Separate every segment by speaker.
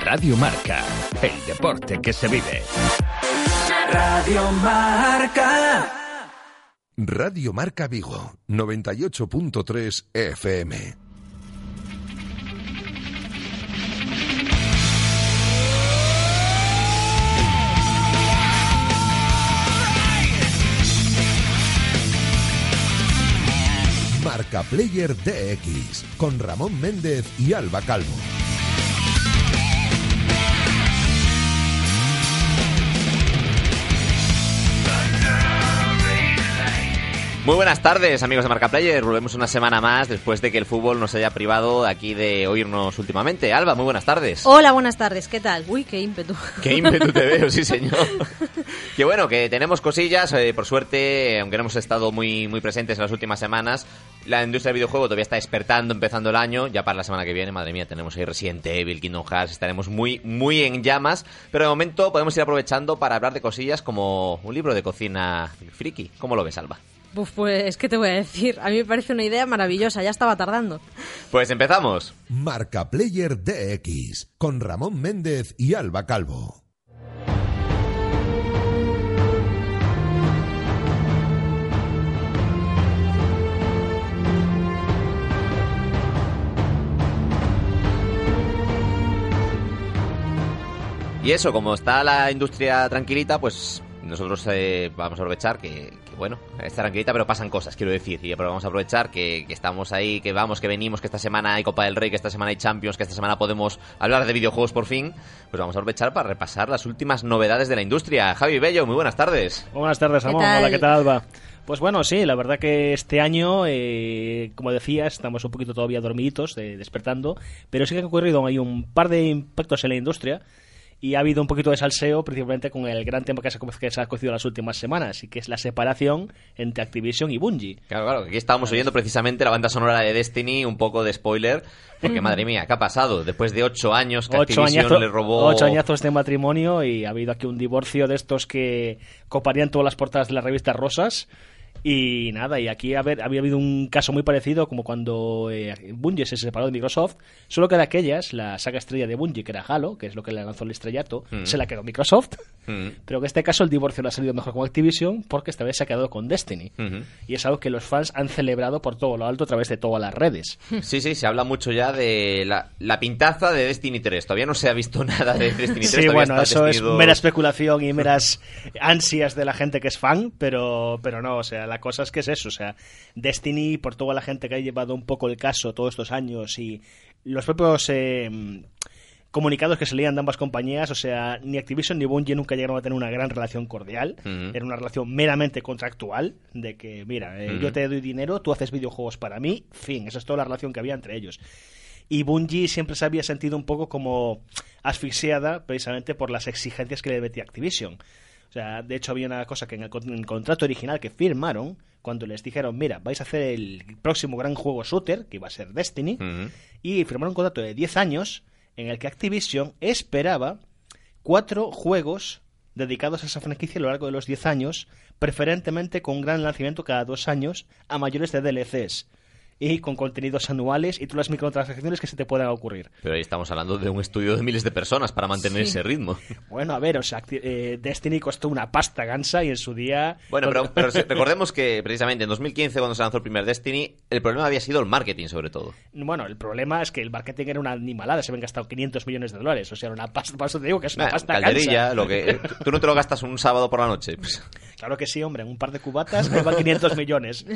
Speaker 1: Radio Marca, el deporte que se vive.
Speaker 2: Radio Marca.
Speaker 3: Radio Marca Vigo, 98.3 FM. Marca Player DX con Ramón Méndez y Alba Calvo.
Speaker 4: Muy buenas tardes, amigos de Marca Player. Volvemos una semana más después de que el fútbol nos haya privado aquí de oírnos últimamente. Alba, muy buenas tardes.
Speaker 5: Hola, buenas tardes. ¿Qué tal? Uy, qué ímpetu.
Speaker 4: Qué ímpetu te veo, sí, señor. que bueno, que tenemos cosillas. eh, por suerte, aunque no hemos estado muy, muy presentes en las últimas semanas, la industria del videojuego todavía está despertando, empezando el año. Ya para la semana que viene, madre mía, tenemos ahí Resident Evil, Kingdom Hearts. Estaremos muy, muy en llamas. Pero de momento podemos ir aprovechando para hablar de cosillas como un libro de cocina friki. ¿Cómo lo ves, Alba?
Speaker 5: Uf, pues, ¿qué te voy a decir? A mí me parece una idea maravillosa, ya estaba tardando.
Speaker 4: Pues empezamos.
Speaker 3: Marca Player DX con Ramón Méndez y Alba Calvo.
Speaker 4: Y eso, como está la industria tranquilita, pues nosotros eh, vamos a aprovechar que, que, bueno, está tranquilita, pero pasan cosas, quiero decir. Y pero vamos a aprovechar que, que estamos ahí, que vamos, que venimos, que esta semana hay Copa del Rey, que esta semana hay Champions, que esta semana podemos hablar de videojuegos por fin. Pues vamos a aprovechar para repasar las últimas novedades de la industria. Javi Bello, muy buenas tardes.
Speaker 6: Buenas tardes, Ramón.
Speaker 5: tal?
Speaker 6: Hola, ¿qué tal, Alba? Pues bueno, sí, la verdad que este año, eh, como decías, estamos un poquito todavía dormiditos, eh, despertando, pero sí que ha ocurrido hay un par de impactos en la industria y ha habido un poquito de salseo, principalmente con el gran tema que se, que se ha cocido las últimas semanas, y que es la separación entre Activision y Bungie.
Speaker 4: Claro, claro, aquí estábamos oyendo precisamente la banda sonora de Destiny, un poco de spoiler, porque madre mía, ¿qué ha pasado? Después de ocho años que
Speaker 6: Ocho,
Speaker 4: Activision
Speaker 6: añazo-
Speaker 4: le robó...
Speaker 6: ocho añazos de matrimonio y ha habido aquí un divorcio de estos que coparían todas las portadas de las revistas rosas. Y nada, y aquí a ver, había habido un caso muy parecido como cuando eh, Bungie se separó de Microsoft, solo que de aquellas, la saga estrella de Bungie, que era Halo, que es lo que le lanzó el estrellato,
Speaker 4: Mm.
Speaker 6: se la quedó Microsoft,
Speaker 4: Mm.
Speaker 6: pero que en este caso el divorcio le ha salido mejor con Activision porque esta vez se ha quedado con Destiny.
Speaker 4: Ujú.
Speaker 6: Y es algo que los fans han celebrado por todo lo alto a través de todas las redes.
Speaker 4: Sí, sí, se habla mucho ya de la, la pintaza de Destiny 3. Todavía no se ha visto nada de Destiny 3.
Speaker 6: Sí, bueno, eso es
Speaker 4: Destiny 2.
Speaker 6: mera especulación y meras ansias de la gente que es fan, pero, pero no, o sea, la cosa es que es eso, o sea, Destiny, por toda la gente que ha llevado un poco el caso todos estos años y los propios eh, comunicados que se leían de ambas compañías, o sea, ni Activision ni Bungie nunca llegaron a tener una gran relación cordial, era una relación meramente contractual, de que, mira, eh, yo te doy dinero, tú haces videojuegos para mí, fin, esa es toda la relación que había entre ellos. Y Bungie siempre se había sentido un poco como asfixiada precisamente por las exigencias que le metía Activision. O sea, de hecho había una cosa que en el, en el contrato original que firmaron, cuando les dijeron, mira, vais a hacer el próximo gran juego shooter, que iba a ser Destiny, y firmaron un contrato de 10 años en el que Activision esperaba cuatro juegos dedicados a esa franquicia a lo largo de los 10 años, preferentemente con un gran lanzamiento cada dos años a mayores de DLCs y con contenidos anuales y todas las microtransacciones que se te puedan ocurrir.
Speaker 4: Pero ahí estamos hablando de un estudio de miles de personas para mantener
Speaker 5: Sí.
Speaker 4: ese ritmo.
Speaker 6: Bueno, a ver, o sea, eh, Destiny costó una pasta gansa y en su día...
Speaker 4: Bueno, pero, pero recordemos que precisamente en 2015, cuando se lanzó el primer Destiny, el problema había sido el marketing, sobre todo.
Speaker 6: Bueno, el problema es que el marketing era una animalada, se habían gastado 500 millones de dólares, o sea, era una pasta, por eso te digo que es una
Speaker 4: Nah,
Speaker 6: pasta gansa.
Speaker 4: lo que tú no te lo gastas un sábado por la noche. Pues,
Speaker 6: Claro que sí, hombre, en un par de cubatas me van 500 millones.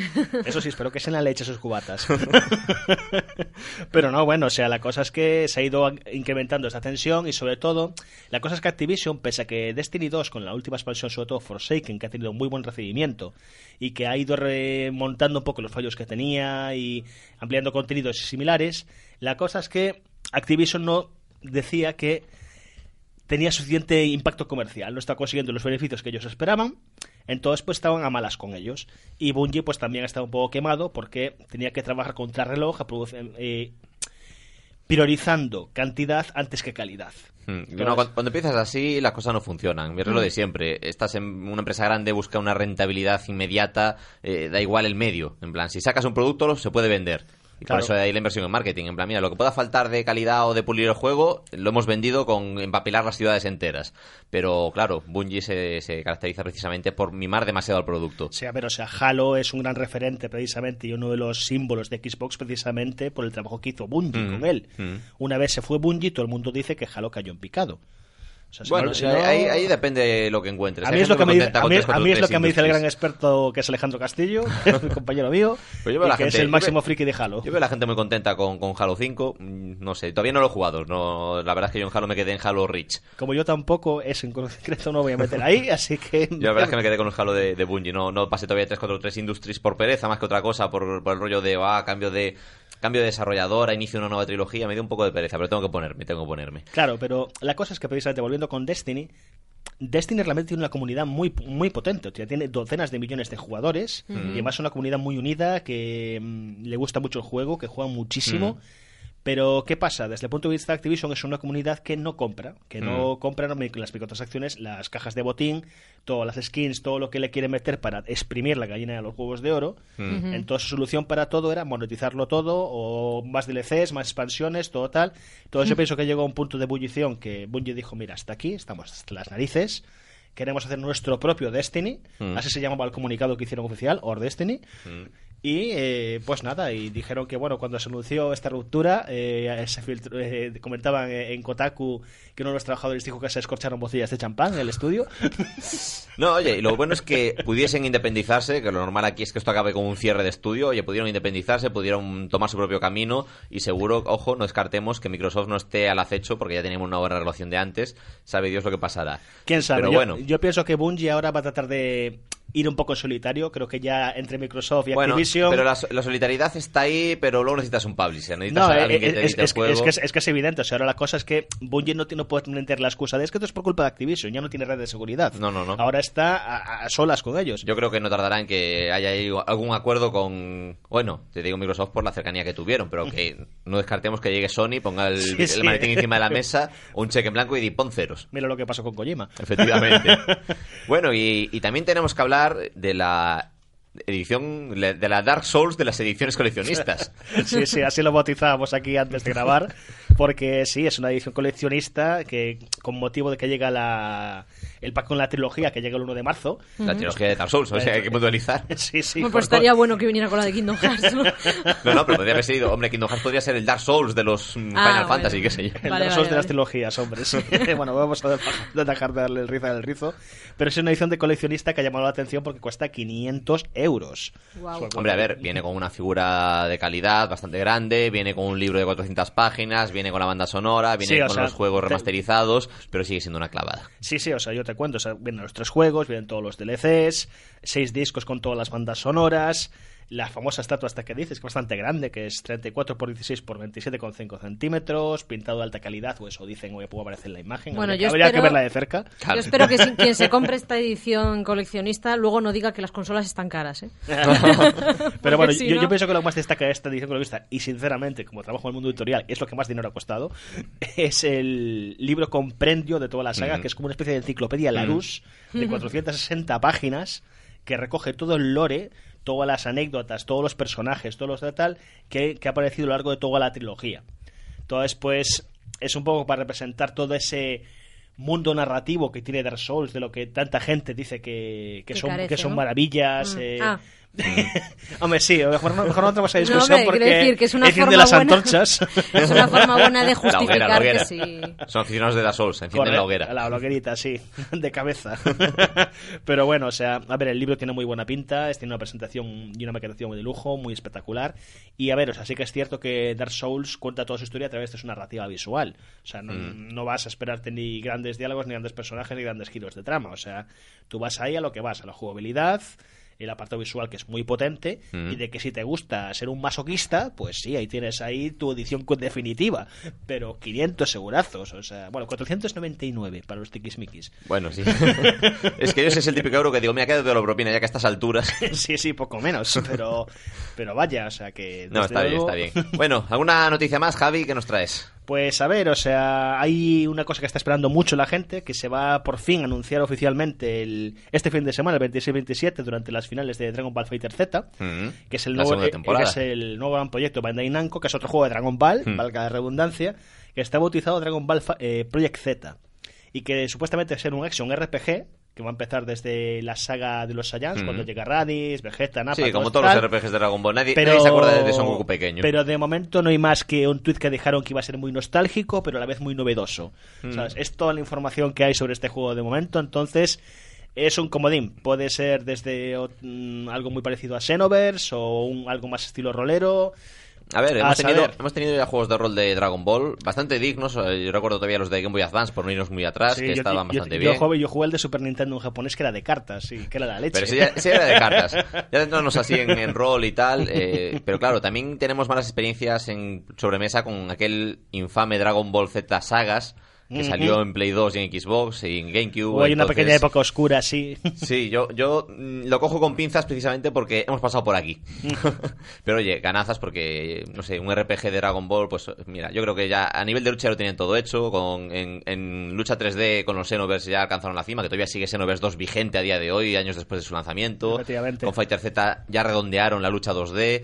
Speaker 6: Eso sí, espero que sean la leche esos cubatas. Pero no, bueno, o sea, la cosa es que se ha ido incrementando esta tensión y sobre todo, la cosa es que Activision, pese a que Destiny 2 con la última expansión, sobre todo Forsaken, que ha tenido muy buen recibimiento y que ha ido remontando un poco los fallos que tenía y ampliando contenidos similares, la cosa es que Activision no decía que tenía suficiente impacto comercial, no está consiguiendo los beneficios que ellos esperaban, entonces pues estaban a malas con ellos. Y Bungie pues también estaba un poco quemado porque tenía que trabajar contra reloj, eh, priorizando cantidad antes que calidad.
Speaker 4: Mm, no, cuando, cuando empiezas así, las cosas no funcionan. Es lo de siempre. Estás en una empresa grande, busca una rentabilidad inmediata, eh, da igual el medio. En plan, si sacas un producto, se puede vender. Y
Speaker 6: Claro.
Speaker 4: por eso hay la inversión en marketing. En plan, mira, lo que pueda faltar de calidad o de pulir el juego, lo hemos vendido con empapelar las ciudades enteras. Pero claro, Bungie se, se caracteriza precisamente por mimar demasiado al producto.
Speaker 6: O sea, pero o sea, Halo es un gran referente precisamente y uno de los símbolos de Xbox precisamente por el trabajo que hizo Bungie
Speaker 4: Mm,
Speaker 6: con él.
Speaker 4: mm.
Speaker 6: Una vez se fue Bungie, todo el mundo dice que Halo cayó en picado. O sea, si
Speaker 4: Bueno,
Speaker 6: no- si
Speaker 4: ahí,
Speaker 6: no-
Speaker 4: ahí- ahí depende de lo que encuentres.
Speaker 6: A mí, es lo que me dice,
Speaker 4: contenta
Speaker 6: a,
Speaker 4: con
Speaker 6: mí,
Speaker 4: 343
Speaker 6: a mí es lo que me dice el gran experto que es Alejandro Castillo, que es mi compañero mío,
Speaker 4: Pues yo veo
Speaker 6: y
Speaker 4: la
Speaker 6: que
Speaker 4: gente-
Speaker 6: es el máximo friki de Halo.
Speaker 4: Yo veo a la gente muy contenta con, con Halo 5. mm, No sé, todavía no lo he jugado. No, la verdad es que yo en Halo me quedé en Halo Reach.
Speaker 6: Como yo tampoco, es en concreto no voy a meter ahí, así que...
Speaker 4: Yo la verdad es que me quedé con el Halo de, de Bungie. No, no pasé todavía 343 Industries por pereza, más que otra cosa, por, por el rollo de ah, cambio de cambio de desarrolladora, inicio de una nueva trilogía. Me dio un poco de pereza, pero tengo que ponerme, tengo que ponerme.
Speaker 6: Claro, pero la cosa es que precisamente volviendo con Destiny, Destiny realmente tiene una comunidad muy, muy potente, o sea, tiene docenas de millones de jugadores y además es una comunidad muy unida que mm, le gusta mucho el juego, que juega muchísimo. Pero, ¿qué pasa? Desde el punto de vista de Activision es una comunidad que no compra, que no compra no, las microtransacciones, las cajas de botín, todas las skins, todo lo que le quiere meter para exprimir la gallina de los huevos de oro. Entonces, su solución para todo era monetizarlo todo, o más DLCs, más expansiones, todo tal. Entonces, yo pienso que llegó a un punto de ebullición que Bungie dijo: Mira, hasta aquí, estamos hasta las narices. Queremos hacer nuestro propio Destiny, así se llamaba el comunicado que hicieron oficial, Or Destiny. Y eh, pues nada, y dijeron que bueno, cuando se anunció esta ruptura, eh, se filtró- eh, comentaban en Kotaku que uno de los trabajadores dijo que se escorcharon botellas de champán en el estudio.
Speaker 4: No, oye, y lo bueno es que pudiesen independizarse, que lo normal aquí es que esto acabe con un cierre de estudio. Oye, pudieron independizarse, pudieron tomar su propio camino y seguro, ojo, no descartemos que Microsoft no esté al acecho porque ya teníamos una buena relación de antes. Sabe Dios lo que pasará.
Speaker 6: ¿Quién sabe?
Speaker 4: Pero
Speaker 6: yo,
Speaker 4: bueno.
Speaker 6: yo pienso que Bungie ahora va a tratar de ir un poco en solitario. Creo que ya entre Microsoft y
Speaker 4: Bueno,
Speaker 6: Activision...
Speaker 4: pero la, la solidaridad está ahí, pero luego necesitas un publisher, necesitas
Speaker 6: No,
Speaker 4: a alguien
Speaker 6: eh,
Speaker 4: que te
Speaker 6: es, es
Speaker 4: juego.
Speaker 6: es que es, es que es evidente. O sea, ahora la cosa es que Bungie no, no puede meter la excusa de es que esto es por culpa de Activision, ya no tiene red de seguridad.
Speaker 4: No, no, no.
Speaker 6: Ahora está a, a solas con ellos.
Speaker 4: Yo creo que no tardará en que haya ahí algún acuerdo con, bueno, te digo Microsoft por la cercanía que tuvieron, pero que no descartemos que llegue Sony, ponga el,
Speaker 6: Sí,
Speaker 4: el
Speaker 6: sí.
Speaker 4: maletín encima de la mesa, un cheque en blanco y pon ceros.
Speaker 6: Mira lo que pasó con Kojima.
Speaker 4: Efectivamente. bueno, y, y también tenemos que hablar de la edición, de la Dark Souls de las ediciones coleccionistas.
Speaker 6: Sí, sí, así lo bautizábamos aquí antes de grabar, porque sí, es una edición coleccionista que con motivo de que llega la, el pack con la trilogía que llega el 1 de marzo.
Speaker 4: La trilogía de Dark Souls, o sea, hay que puntualizar.
Speaker 6: Sí, sí.
Speaker 5: Bueno, pues estaría bueno que viniera con la de Kingdom Hearts, ¿no?
Speaker 4: No, no, pero podría haber sido, hombre, Kingdom Hearts podría ser el Dark Souls de los mm,
Speaker 5: Ah,
Speaker 4: Final
Speaker 5: bueno.
Speaker 4: Fantasy, qué sé yo.
Speaker 6: El
Speaker 5: Vale,
Speaker 6: Dark Souls
Speaker 5: vale,
Speaker 6: de las
Speaker 5: vale.
Speaker 6: trilogías, hombre. sí. bueno, vamos a de- dejar de darle el rizo al rizo. Pero es una edición de coleccionista que ha llamado la atención porque cuesta 500 euros.
Speaker 5: Guau.
Speaker 4: Hombre, a ver, viene con una figura de calidad bastante grande, viene con un libro de 400 páginas, viene con la banda sonora, viene
Speaker 6: Sí,
Speaker 4: con
Speaker 6: sea,
Speaker 4: los juegos
Speaker 6: te-
Speaker 4: remasterizados, pero sigue siendo una clavada.
Speaker 6: Sí, sí, o sea, yo te cuento, vienen los tres juegos, vienen todos los DLCs, seis discos con todas las bandas sonoras, la famosa estatua hasta que dices, que es bastante grande, que es 34 por 16 por 27,5 centímetros, pintado de alta calidad, o eso dicen, o puedo aparecer en la imagen,
Speaker 5: Bueno,
Speaker 6: habría,
Speaker 5: yo
Speaker 6: habría que
Speaker 5: espero-
Speaker 6: verla de cerca.
Speaker 4: Claro.
Speaker 5: Yo espero que si- quien se compre esta edición coleccionista luego no diga que las consolas están caras, ¿eh?
Speaker 6: Pero bueno,
Speaker 5: si
Speaker 6: yo,
Speaker 5: no-
Speaker 6: yo pienso que lo que más destaca de esta edición coleccionista, y sinceramente, como trabajo en el mundo editorial, es lo que más dinero ha costado, es el libro compendio de toda la saga,
Speaker 4: Mm.
Speaker 6: que es como una especie de enciclopedia Larousse de 460 páginas, que recoge todo el lore, todas las anécdotas, todos los personajes, todos los tal, que, que ha aparecido a lo largo de toda la trilogía. Entonces, pues, es un poco para representar todo ese mundo narrativo que tiene Dark Souls, de lo que tanta gente dice que, que
Speaker 5: Que
Speaker 6: son,
Speaker 5: carece,
Speaker 6: que son
Speaker 5: ¿no?
Speaker 6: maravillas.
Speaker 5: Mm.
Speaker 6: eh,
Speaker 5: Ah.
Speaker 6: Hombre, sí, mejor no, mejor no entramos a
Speaker 5: No,
Speaker 6: discusión
Speaker 5: hombre,
Speaker 6: porque
Speaker 5: decir que es una forma
Speaker 6: las
Speaker 5: buena-
Speaker 6: antorchas.
Speaker 5: Es una forma buena de
Speaker 4: La hoguera,
Speaker 5: justificar
Speaker 4: la hoguera.
Speaker 5: que sí.
Speaker 4: Son aficionados de Dark Souls, encienden la hoguera.
Speaker 6: La hoguerita, sí, de cabeza. Pero bueno, o sea, a ver, el libro tiene muy buena pinta, es- tiene una presentación y una maquetación de lujo, muy espectacular. Y a ver, o sea, sí que es cierto que Dark Souls cuenta toda su historia a través de su narrativa visual. O sea, no,
Speaker 4: Mm.
Speaker 6: no vas a esperarte ni grandes diálogos, ni grandes personajes, ni grandes giros de trama. O sea, tú vas ahí a lo que vas, a la jugabilidad. El apartado visual que es muy potente
Speaker 4: Mm.
Speaker 6: y de que si te gusta ser un masoquista, pues sí, ahí tienes ahí tu edición definitiva, pero 500 segurazos, o sea, bueno, 499 para los tiquismiquis.
Speaker 4: Bueno, sí. es que ese es el típico euro que digo, mira, quédate de la propina ya que a estas alturas.
Speaker 6: sí, sí, poco menos, pero pero vaya, o sea que
Speaker 4: No, está bien, está bien. Bueno, ¿alguna noticia más, Javi, que nos traes?
Speaker 6: Pues a ver, o sea, hay una cosa que está esperando mucho la gente, que se va por fin a anunciar oficialmente el, este fin de semana, el 26-27, durante las finales de Dragon Ball Fighter Z,
Speaker 4: Mm.
Speaker 6: que es el nuevo, eh, que es el nuevo gran proyecto Bandai Namco, que es otro juego de Dragon Ball,
Speaker 4: Hmm.
Speaker 6: valga la redundancia, que está bautizado Dragon Ball eh, Project Z, y que supuestamente es un action RPG, que va a empezar desde la saga de los Saiyans,
Speaker 4: Hmm.
Speaker 6: cuando llega Raditz, Vegeta, Nappa...
Speaker 4: Sí, como todos los. RPGs de Dragon Ball. Nadie,
Speaker 6: Pero,
Speaker 4: nadie se acuerda de Son Goku pequeño.
Speaker 6: Pero de momento no hay más que un tweet que dejaron que iba a ser muy nostálgico, pero a la vez muy novedoso.
Speaker 4: Mm.
Speaker 6: ¿Sabes? Es toda la información que hay sobre este juego de momento, entonces es un comodín. Puede ser desde mm, algo muy parecido a Xenoverse o un, algo más estilo rolero.
Speaker 4: A ver,
Speaker 6: A
Speaker 4: hemos tenido,
Speaker 6: saber.
Speaker 4: hemos tenido ya juegos de rol de Dragon Ball bastante dignos. eh, Yo recuerdo todavía los de Game Boy Advance, por no irnos muy atrás,
Speaker 6: Sí,
Speaker 4: que
Speaker 6: yo-
Speaker 4: estaban
Speaker 6: yo-
Speaker 4: bastante
Speaker 6: yo
Speaker 4: bien.
Speaker 6: jugué, yo jugué el de Super Nintendo en japonés que era de cartas, sí, que era la leche.
Speaker 4: Pero ya, ese era de cartas. Ya centrándonos así en, en rol y tal. eh, pero claro, también tenemos malas experiencias en sobremesa con aquel infame Dragon Ball Z Sagas que salió en Play 2 y en Xbox y en GameCube.
Speaker 6: Hubo ahí una pequeña época oscura, sí.
Speaker 4: Sí, yo, yo mm, lo cojo con pinzas precisamente porque hemos pasado por aquí. Pero oye, ganazas porque, no sé, un RPG de Dragon Ball, pues mira, yo creo que ya a nivel de lucha lo tenían todo hecho. Con, en, en lucha 3D con los Xenoverse ya alcanzaron la cima, que todavía sigue Xenoverse 2 vigente a día de hoy, años después de su lanzamiento. Con Fighter Z ya redondearon la lucha 2D.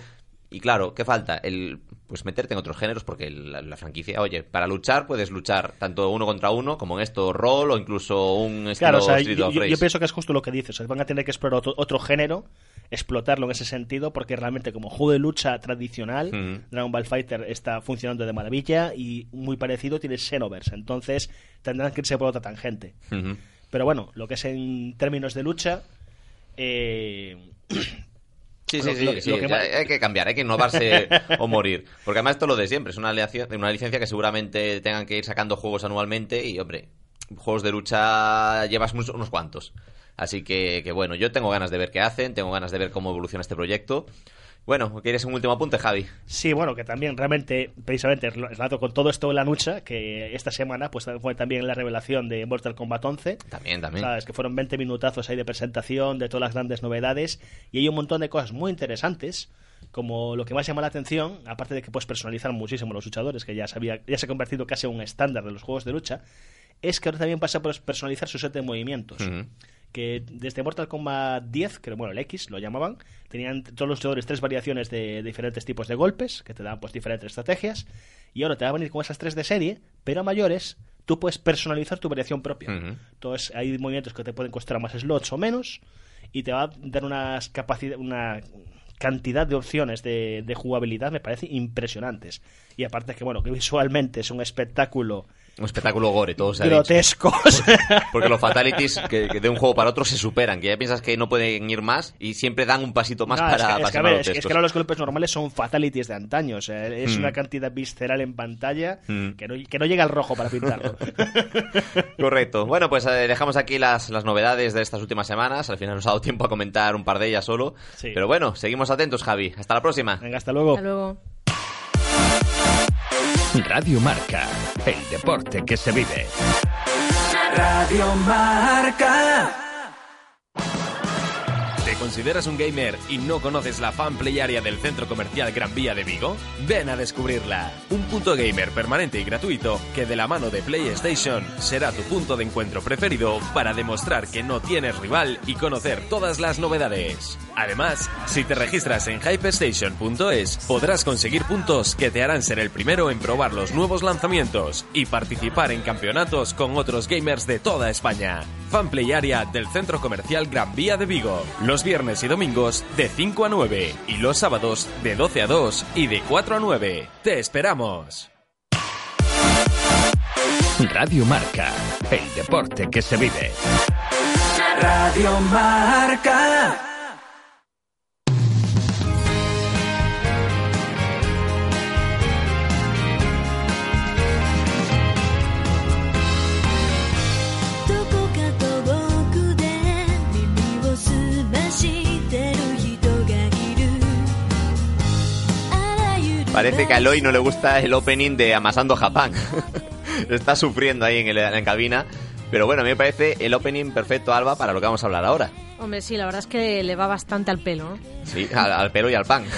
Speaker 4: Y claro, ¿qué falta? El pues meterte en otros géneros porque la, la franquicia, oye, para luchar puedes luchar tanto uno contra uno, como en esto rol o incluso un estilo
Speaker 6: Claro, o sea,
Speaker 4: Street
Speaker 6: yo,
Speaker 4: of
Speaker 6: yo- pienso que es justo lo que dices. o sea, van a tener que explorar otro, otro género, explotarlo en ese sentido, porque realmente como juego de lucha tradicional. Dragon Ball Fighter está funcionando de maravilla y muy parecido tiene Xenoverse. Entonces tendrán que irse por otra tangente. Pero bueno, lo que es en términos de lucha... Eh,
Speaker 4: Sí, sí, sí, sí,
Speaker 6: que más-
Speaker 4: hay que cambiar, hay que innovarse o morir. Porque además esto es lo de siempre, es una, una licencia que seguramente tengan que ir sacando juegos anualmente y, hombre, juegos de lucha llevas muchos- unos cuantos. Así que, que bueno, yo tengo ganas de ver qué hacen, tengo ganas de ver cómo evoluciona este proyecto. Bueno, ¿quieres un último apunte, Javi?
Speaker 6: Sí, bueno, que también realmente, precisamente, relato con todo esto de la lucha, que esta semana pues fue también la revelación de Mortal Kombat 11.
Speaker 4: También, también.
Speaker 6: ¿Sabes? Que fueron 20 minutazos ahí de presentación de todas las grandes novedades y hay un montón de cosas muy interesantes. Como lo que más llama la atención, aparte de que puedes personalizar muchísimo los luchadores, que ya, sabía, ya se ha convertido casi en un estándar de los juegos de lucha, es que ahora también pasa por personalizar su set de movimientos
Speaker 4: Ujú.
Speaker 6: Que desde Mortal Kombat 10, que bueno, el X lo llamaban, tenían todos los jugadores tres variaciones de, de diferentes tipos de golpes, que te dan pues diferentes estrategias, y ahora te va a venir con esas tres de serie, pero a mayores tú puedes personalizar tu variación propia. Entonces hay movimientos que te pueden costar más slots o menos, y te va a dar unas capacidad, una cantidad de opciones de, de jugabilidad, me parece impresionantes. Y aparte que bueno, que visualmente es un espectáculo
Speaker 4: Un espectáculo gore, todo se ha dicho.
Speaker 6: grotesco. o sea,
Speaker 4: Porque los fatalities que, que de un juego para otro se superan, que ya piensas que no pueden ir más y siempre dan un pasito más
Speaker 6: No,
Speaker 4: para
Speaker 6: es que, es que,
Speaker 4: pasar
Speaker 6: a ver,
Speaker 4: a
Speaker 6: es, que- es que ahora los golpes normales son fatalities de antaño. O sea, es
Speaker 4: Mm.
Speaker 6: una cantidad visceral en pantalla
Speaker 4: Mm.
Speaker 6: que, no, que no llega al rojo para pintarlo.
Speaker 4: Correcto. Bueno, pues eh, dejamos aquí las, las novedades de estas últimas semanas. Al final nos ha dado tiempo a comentar un par de ellas solo.
Speaker 6: Sí.
Speaker 4: Pero bueno, seguimos atentos, Javi. Hasta la próxima.
Speaker 6: Venga, hasta luego.
Speaker 5: Hasta luego.
Speaker 1: Radio Marca, el deporte que se vive.
Speaker 2: Radio Marca.
Speaker 7: ¿Te consideras un gamer y no conoces la fan play area del centro comercial Gran Vía de Vigo? Ven a descubrirla. Un punto gamer permanente y gratuito que de la mano de PlayStation será tu punto de encuentro preferido para demostrar que no tienes rival y conocer todas las novedades. Además, si te registras en hypestation.es podrás conseguir puntos que te harán ser el primero en probar los nuevos lanzamientos y participar en campeonatos con otros gamers de toda España. Fanplay Area del Centro Comercial Gran Vía de Vigo. Los viernes y domingos de 5 a 9 y los sábados de 12 a 2 y de 4 a 9. ¡Te esperamos!
Speaker 1: Radio Marca, el deporte que se vive.
Speaker 2: Radio Marca.
Speaker 4: Parece que a Eloy no le gusta el opening de Amasando Japán. Está sufriendo ahí en, el- en la cabina. Pero bueno, a mí me parece el opening perfecto, Alba, para lo que vamos a hablar ahora.
Speaker 5: Hombre, sí, la verdad es que le va bastante al pelo, ¿no?
Speaker 4: Sí, al, al pelo y al pan.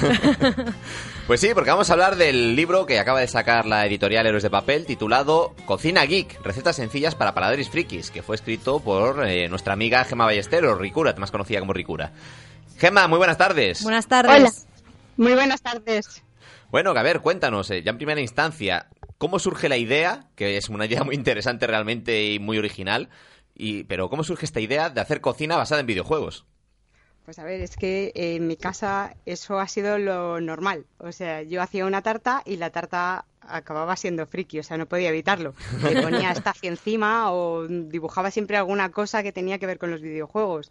Speaker 4: Pues sí, porque vamos a hablar del libro que acaba de sacar la editorial Héroes de Papel, titulado Cocina Geek, recetas sencillas para paladares frikis, que fue escrito por eh, nuestra amiga Gema Ballesteros, Ricura, más conocida como Ricura. Gema, muy buenas tardes.
Speaker 5: Buenas tardes.
Speaker 8: Hola. Muy buenas tardes.
Speaker 4: Bueno, a ver, cuéntanos, eh, ya en primera instancia, ¿cómo surge la idea? Que es una idea muy interesante realmente y muy original. Y, pero ¿cómo surge esta idea de hacer cocina basada en videojuegos?
Speaker 8: Pues a ver, es que en mi casa eso ha sido lo normal. O sea, yo hacía una tarta y la tarta acababa siendo friki, o sea, no podía evitarlo. Le ponía estacio encima o dibujaba siempre alguna cosa que tenía que ver con los videojuegos.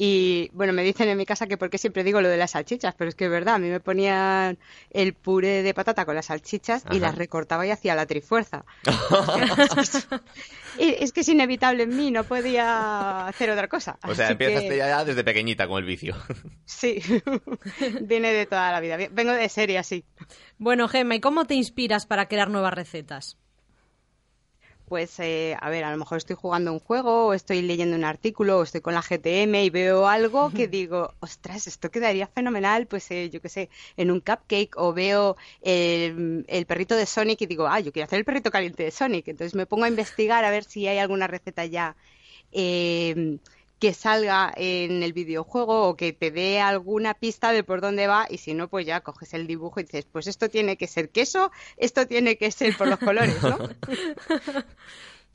Speaker 8: Y bueno, me dicen en mi casa que por qué siempre digo lo de las salchichas, pero es que es verdad, a mí me ponían el puré de patata con las salchichas y las recortaba y hacía la trifuerza. Y es que es inevitable en mí, no podía hacer otra cosa.
Speaker 4: O sea,
Speaker 8: Así
Speaker 4: empezaste
Speaker 8: que-
Speaker 4: ya desde pequeñita con el vicio.
Speaker 8: Sí, viene de toda la vida. Vengo de serie así.
Speaker 5: Bueno, Gemma, ¿y cómo te inspiras para crear nuevas recetas?
Speaker 8: Pues, eh, a ver, a lo mejor estoy jugando un juego o estoy leyendo un artículo o estoy con la GTM y veo algo que digo, ostras, esto quedaría fenomenal, pues eh, yo qué sé, en un cupcake o veo el, el perrito de Sonic y digo, ah, yo quiero hacer el perrito caliente de Sonic. Entonces me pongo a investigar a ver si hay alguna receta ya eh, que salga en el videojuego o que te dé alguna pista de por dónde va y si no, pues ya coges el dibujo y dices, pues esto tiene que ser queso, esto tiene que ser por los colores, ¿no?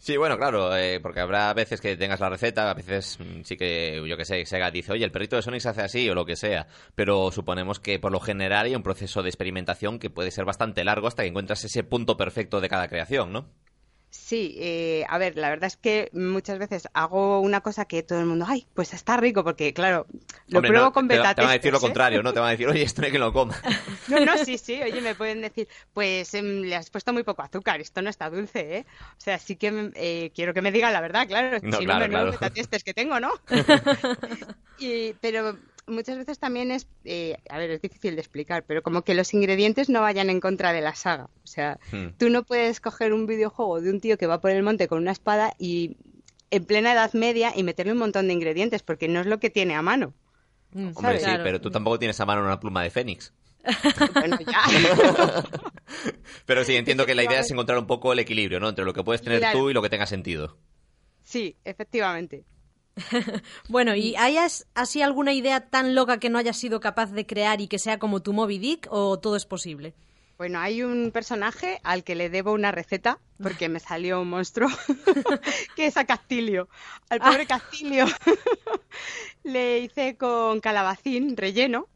Speaker 4: Sí, bueno, claro, eh, porque habrá veces que tengas la receta, a veces mm, sí que, yo que sé, Sega dice, oye, el perrito de Sonic se hace así o lo que sea, pero suponemos que por lo general hay un proceso de experimentación que puede ser bastante largo hasta que encuentras ese punto perfecto de cada creación, ¿no?
Speaker 8: Sí, eh, a ver, la verdad es que muchas veces hago una cosa que todo el mundo, ay, pues está rico, porque claro, lo
Speaker 4: Hombre,
Speaker 8: pruebo
Speaker 4: no,
Speaker 8: con
Speaker 4: te,
Speaker 8: beta
Speaker 4: te van a decir lo
Speaker 8: ¿eh?
Speaker 4: contrario, ¿no? Te van a decir, oye, esto no hay que lo coma.
Speaker 8: No, no, sí, sí, oye, me pueden decir, pues em, le has puesto muy poco azúcar, esto no está dulce, ¿eh? O sea, sí que mm, eh, quiero que me digan la verdad, claro,
Speaker 4: No,
Speaker 8: si
Speaker 4: claro,
Speaker 8: no, menudo
Speaker 4: claro.
Speaker 8: que tengo, ¿no? Y- pero muchas veces también es, eh, a ver, es difícil de explicar, pero como que los ingredientes no vayan en contra de la saga. O sea,
Speaker 4: Hmm.
Speaker 8: tú no puedes coger un videojuego de un tío que va por el monte con una espada y en plena Edad Media y meterle un montón de ingredientes, porque no es lo que tiene a mano.
Speaker 5: Mm,
Speaker 4: Hombre, sí,
Speaker 5: Claro.
Speaker 4: pero tú tampoco tienes a mano una pluma de Fénix.
Speaker 8: Bueno, ya.
Speaker 4: Pero sí, entiendo que la idea es encontrar un poco el equilibrio, ¿no? Entre lo que puedes tener
Speaker 8: Claro.
Speaker 4: tú y lo que tenga sentido.
Speaker 8: Sí, efectivamente.
Speaker 5: Bueno, ¿y hayas así alguna idea tan loca que no hayas sido capaz de crear y que sea como tu Moby Dick o todo es posible?
Speaker 8: Bueno, hay un personaje al que le debo una receta porque me salió un monstruo que es a Castilio. Al pobre Castilio le hice con calabacín relleno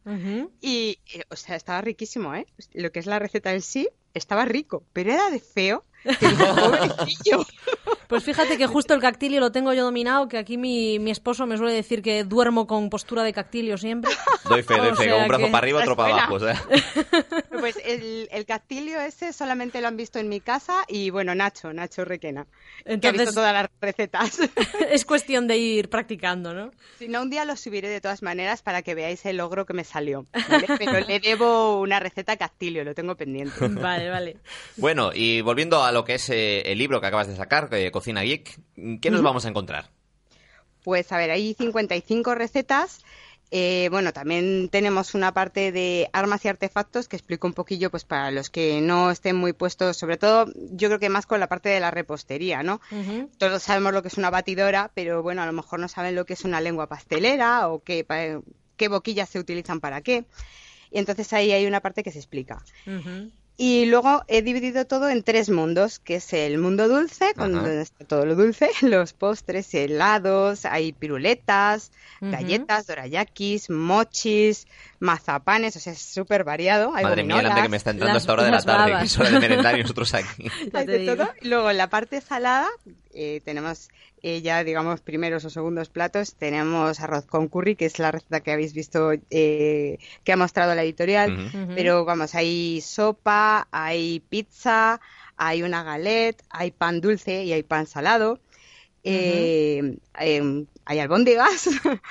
Speaker 8: y, eh, o sea, estaba riquísimo, ¿eh? Lo que es la receta en sí estaba rico, pero era de feo. que digo, pobrecillo.
Speaker 5: Pues fíjate que justo el cactilio lo tengo yo dominado, que aquí mi, mi esposo me suele decir que duermo con postura de cactilio siempre.
Speaker 4: Doy fe, doy fe, con un brazo
Speaker 5: que-
Speaker 4: para arriba, otro para abajo. O sea.
Speaker 8: Pues el, el Castilio ese solamente lo han visto en mi casa y, bueno, Nacho, Nacho Requena, que ha visto
Speaker 5: Entonces
Speaker 8: todas las recetas.
Speaker 5: es cuestión de ir practicando, ¿no?
Speaker 8: Si no, un día lo subiré de todas maneras para que veáis el logro que me salió. ¿vale? Pero le debo una receta a Castilio, lo tengo pendiente.
Speaker 5: Vale, vale.
Speaker 4: Bueno, y volviendo a lo que es eh, el libro que acabas de sacar, eh, Cocina Geek, ¿qué nos vamos a encontrar?
Speaker 8: Pues a ver, hay 55 recetas. Eh, bueno, también tenemos una parte de armas y artefactos que explico un poquillo, pues para los que no estén muy puestos, sobre todo yo creo que más con la parte de la repostería, ¿no? Todos sabemos lo que es una batidora, pero bueno, a lo mejor no saben lo que es una lengua pastelera o qué, qué boquillas se utilizan para qué. Y entonces ahí hay una parte que se explica.
Speaker 5: Ujú.
Speaker 8: Y luego he dividido todo en tres mundos, que es el mundo dulce, con donde está todo lo dulce, los postres, helados, hay piruletas, galletas, dorayakis, mochis, mazapanes, o sea, es súper variado. Hay
Speaker 4: Madre mía,
Speaker 8: gominolas,
Speaker 4: hambre que me está entrando
Speaker 5: las-
Speaker 4: a esta hora de la tarde,
Speaker 5: babas.
Speaker 4: que es hora de merendar y nosotros aquí.
Speaker 8: Hay de todo. Luego en la parte salada eh, tenemos eh, ya, digamos, primeros o segundos platos. Tenemos arroz con curry, que es la receta que habéis visto eh, que ha mostrado la editorial. Pero vamos, hay sopa, hay pizza, hay una galette, hay pan dulce y hay pan salado. Eh, em, hay albóndigas,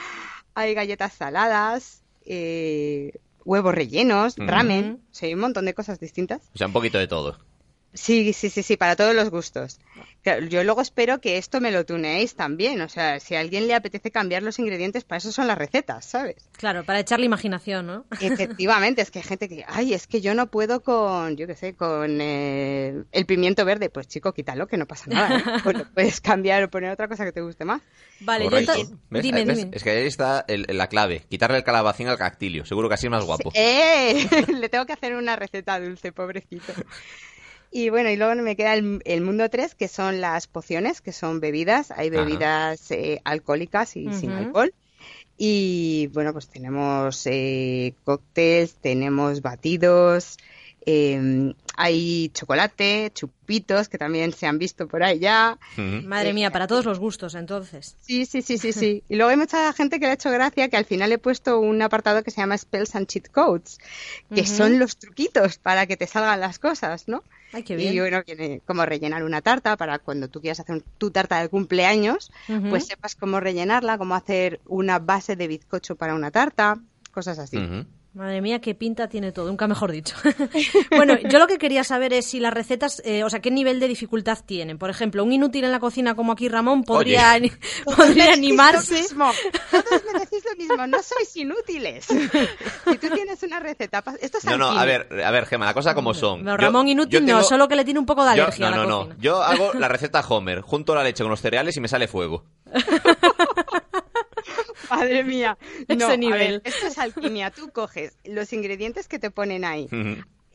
Speaker 8: hay galletas saladas, eh, huevos rellenos, ramen, sí, un montón de cosas distintas.
Speaker 4: O sea, un poquito de todo.
Speaker 8: Sí, sí, sí, sí, para todos los gustos. Yo luego espero que esto me lo tuneéis también. O sea, si a alguien le apetece cambiar los ingredientes, para eso son las recetas, ¿sabes?
Speaker 5: Claro, para echarle imaginación, ¿no?
Speaker 8: Efectivamente, es que hay gente que, ay, es que yo no puedo con, yo qué sé, con eh, el pimiento verde. Pues chico, quítalo, que no pasa nada. ¿eh? Pues lo puedes cambiar o poner otra cosa que te guste más.
Speaker 5: Vale, yo entonces-
Speaker 4: ¿Ves?
Speaker 5: Dime,
Speaker 4: ¿Ves?
Speaker 5: dime.
Speaker 4: Es que ahí está el- la clave. Quitarle el calabacín al cactilio. Seguro que así es más guapo.
Speaker 8: ¡Eh! Le tengo que hacer una receta dulce, pobrecito. Y bueno, y luego me queda el, el mundo 3, que son las pociones, que son bebidas. Hay bebidas eh, alcohólicas y sin alcohol. Y bueno, pues tenemos eh, cócteles, tenemos batidos, eh, hay chocolate, chupitos, que también se han visto por ahí ya.
Speaker 5: Madre mía, para todos los gustos, entonces.
Speaker 8: Sí, sí, sí, sí, sí. Y luego hay mucha gente que le ha hecho gracia que al final he puesto un apartado que se llama Spells and Cheat Codes, que son los truquitos para que te salgan las cosas, ¿no?
Speaker 5: Ay, qué
Speaker 8: Y bueno, que- como rellenar una tarta para cuando tú quieras hacer tu tarta de cumpleaños, pues sepas cómo rellenarla, cómo hacer una base de bizcocho para una tarta, cosas así.
Speaker 5: Madre mía, qué pinta tiene todo, nunca mejor dicho. bueno, yo lo que quería saber es si las recetas, eh, o sea, qué nivel de dificultad tienen. Por ejemplo, un inútil en la cocina como aquí Ramón podría,
Speaker 8: Oye.
Speaker 5: podría animarse.
Speaker 8: Lo mismo. Todos me decís lo mismo, no sois inútiles. Si tú tienes una receta, esto es
Speaker 4: No, no, a ver, a ver, Gema, la cosa como son.
Speaker 5: No,
Speaker 4: Yo-
Speaker 5: Ramón
Speaker 4: yo
Speaker 5: inútil no,
Speaker 4: tengo-
Speaker 5: solo que le tiene un poco de
Speaker 4: yo-
Speaker 5: alergia
Speaker 4: no,
Speaker 5: a la
Speaker 4: no,
Speaker 5: cocina.
Speaker 4: no. Yo hago la receta Homer, junto la leche con los cereales y me sale fuego.
Speaker 8: Madre mía.
Speaker 5: Ese
Speaker 8: No, a
Speaker 5: nivel.
Speaker 8: ver, esto es alquimia. Tú coges los ingredientes que te ponen ahí.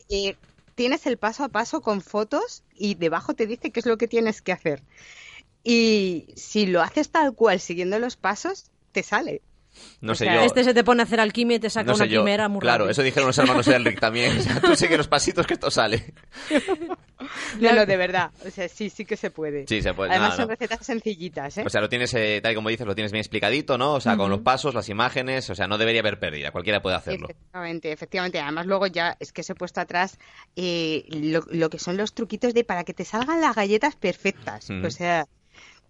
Speaker 8: Eh, tienes el paso a paso con fotos y debajo te dice qué es lo que tienes que hacer. Y si lo haces tal cual, siguiendo los pasos, te sale.
Speaker 4: No
Speaker 8: O
Speaker 4: sé
Speaker 8: sea,
Speaker 4: yo.
Speaker 5: Este se te pone a hacer alquimia y te saca
Speaker 4: no sé
Speaker 5: una
Speaker 4: yo.
Speaker 5: quimera muy
Speaker 4: Claro,
Speaker 5: rápido.
Speaker 4: eso dijeron los hermanos Elric también. O sea, tú sigue los pasitos que esto sale.
Speaker 8: No, no, de verdad. O sea, sí, sí que se puede.
Speaker 4: Sí, se puede.
Speaker 8: Además
Speaker 4: No,
Speaker 8: son
Speaker 4: no.
Speaker 8: recetas sencillitas, ¿eh?
Speaker 4: O sea, lo tienes, eh, tal y como dices, lo tienes bien explicadito, ¿no? O sea, con los pasos, las imágenes, o sea, no debería haber pérdida. Cualquiera puede hacerlo.
Speaker 8: Efectivamente, efectivamente. Además, luego ya es que os he puesto atrás eh, lo, lo que son los truquitos de para que te salgan las galletas perfectas. O sea,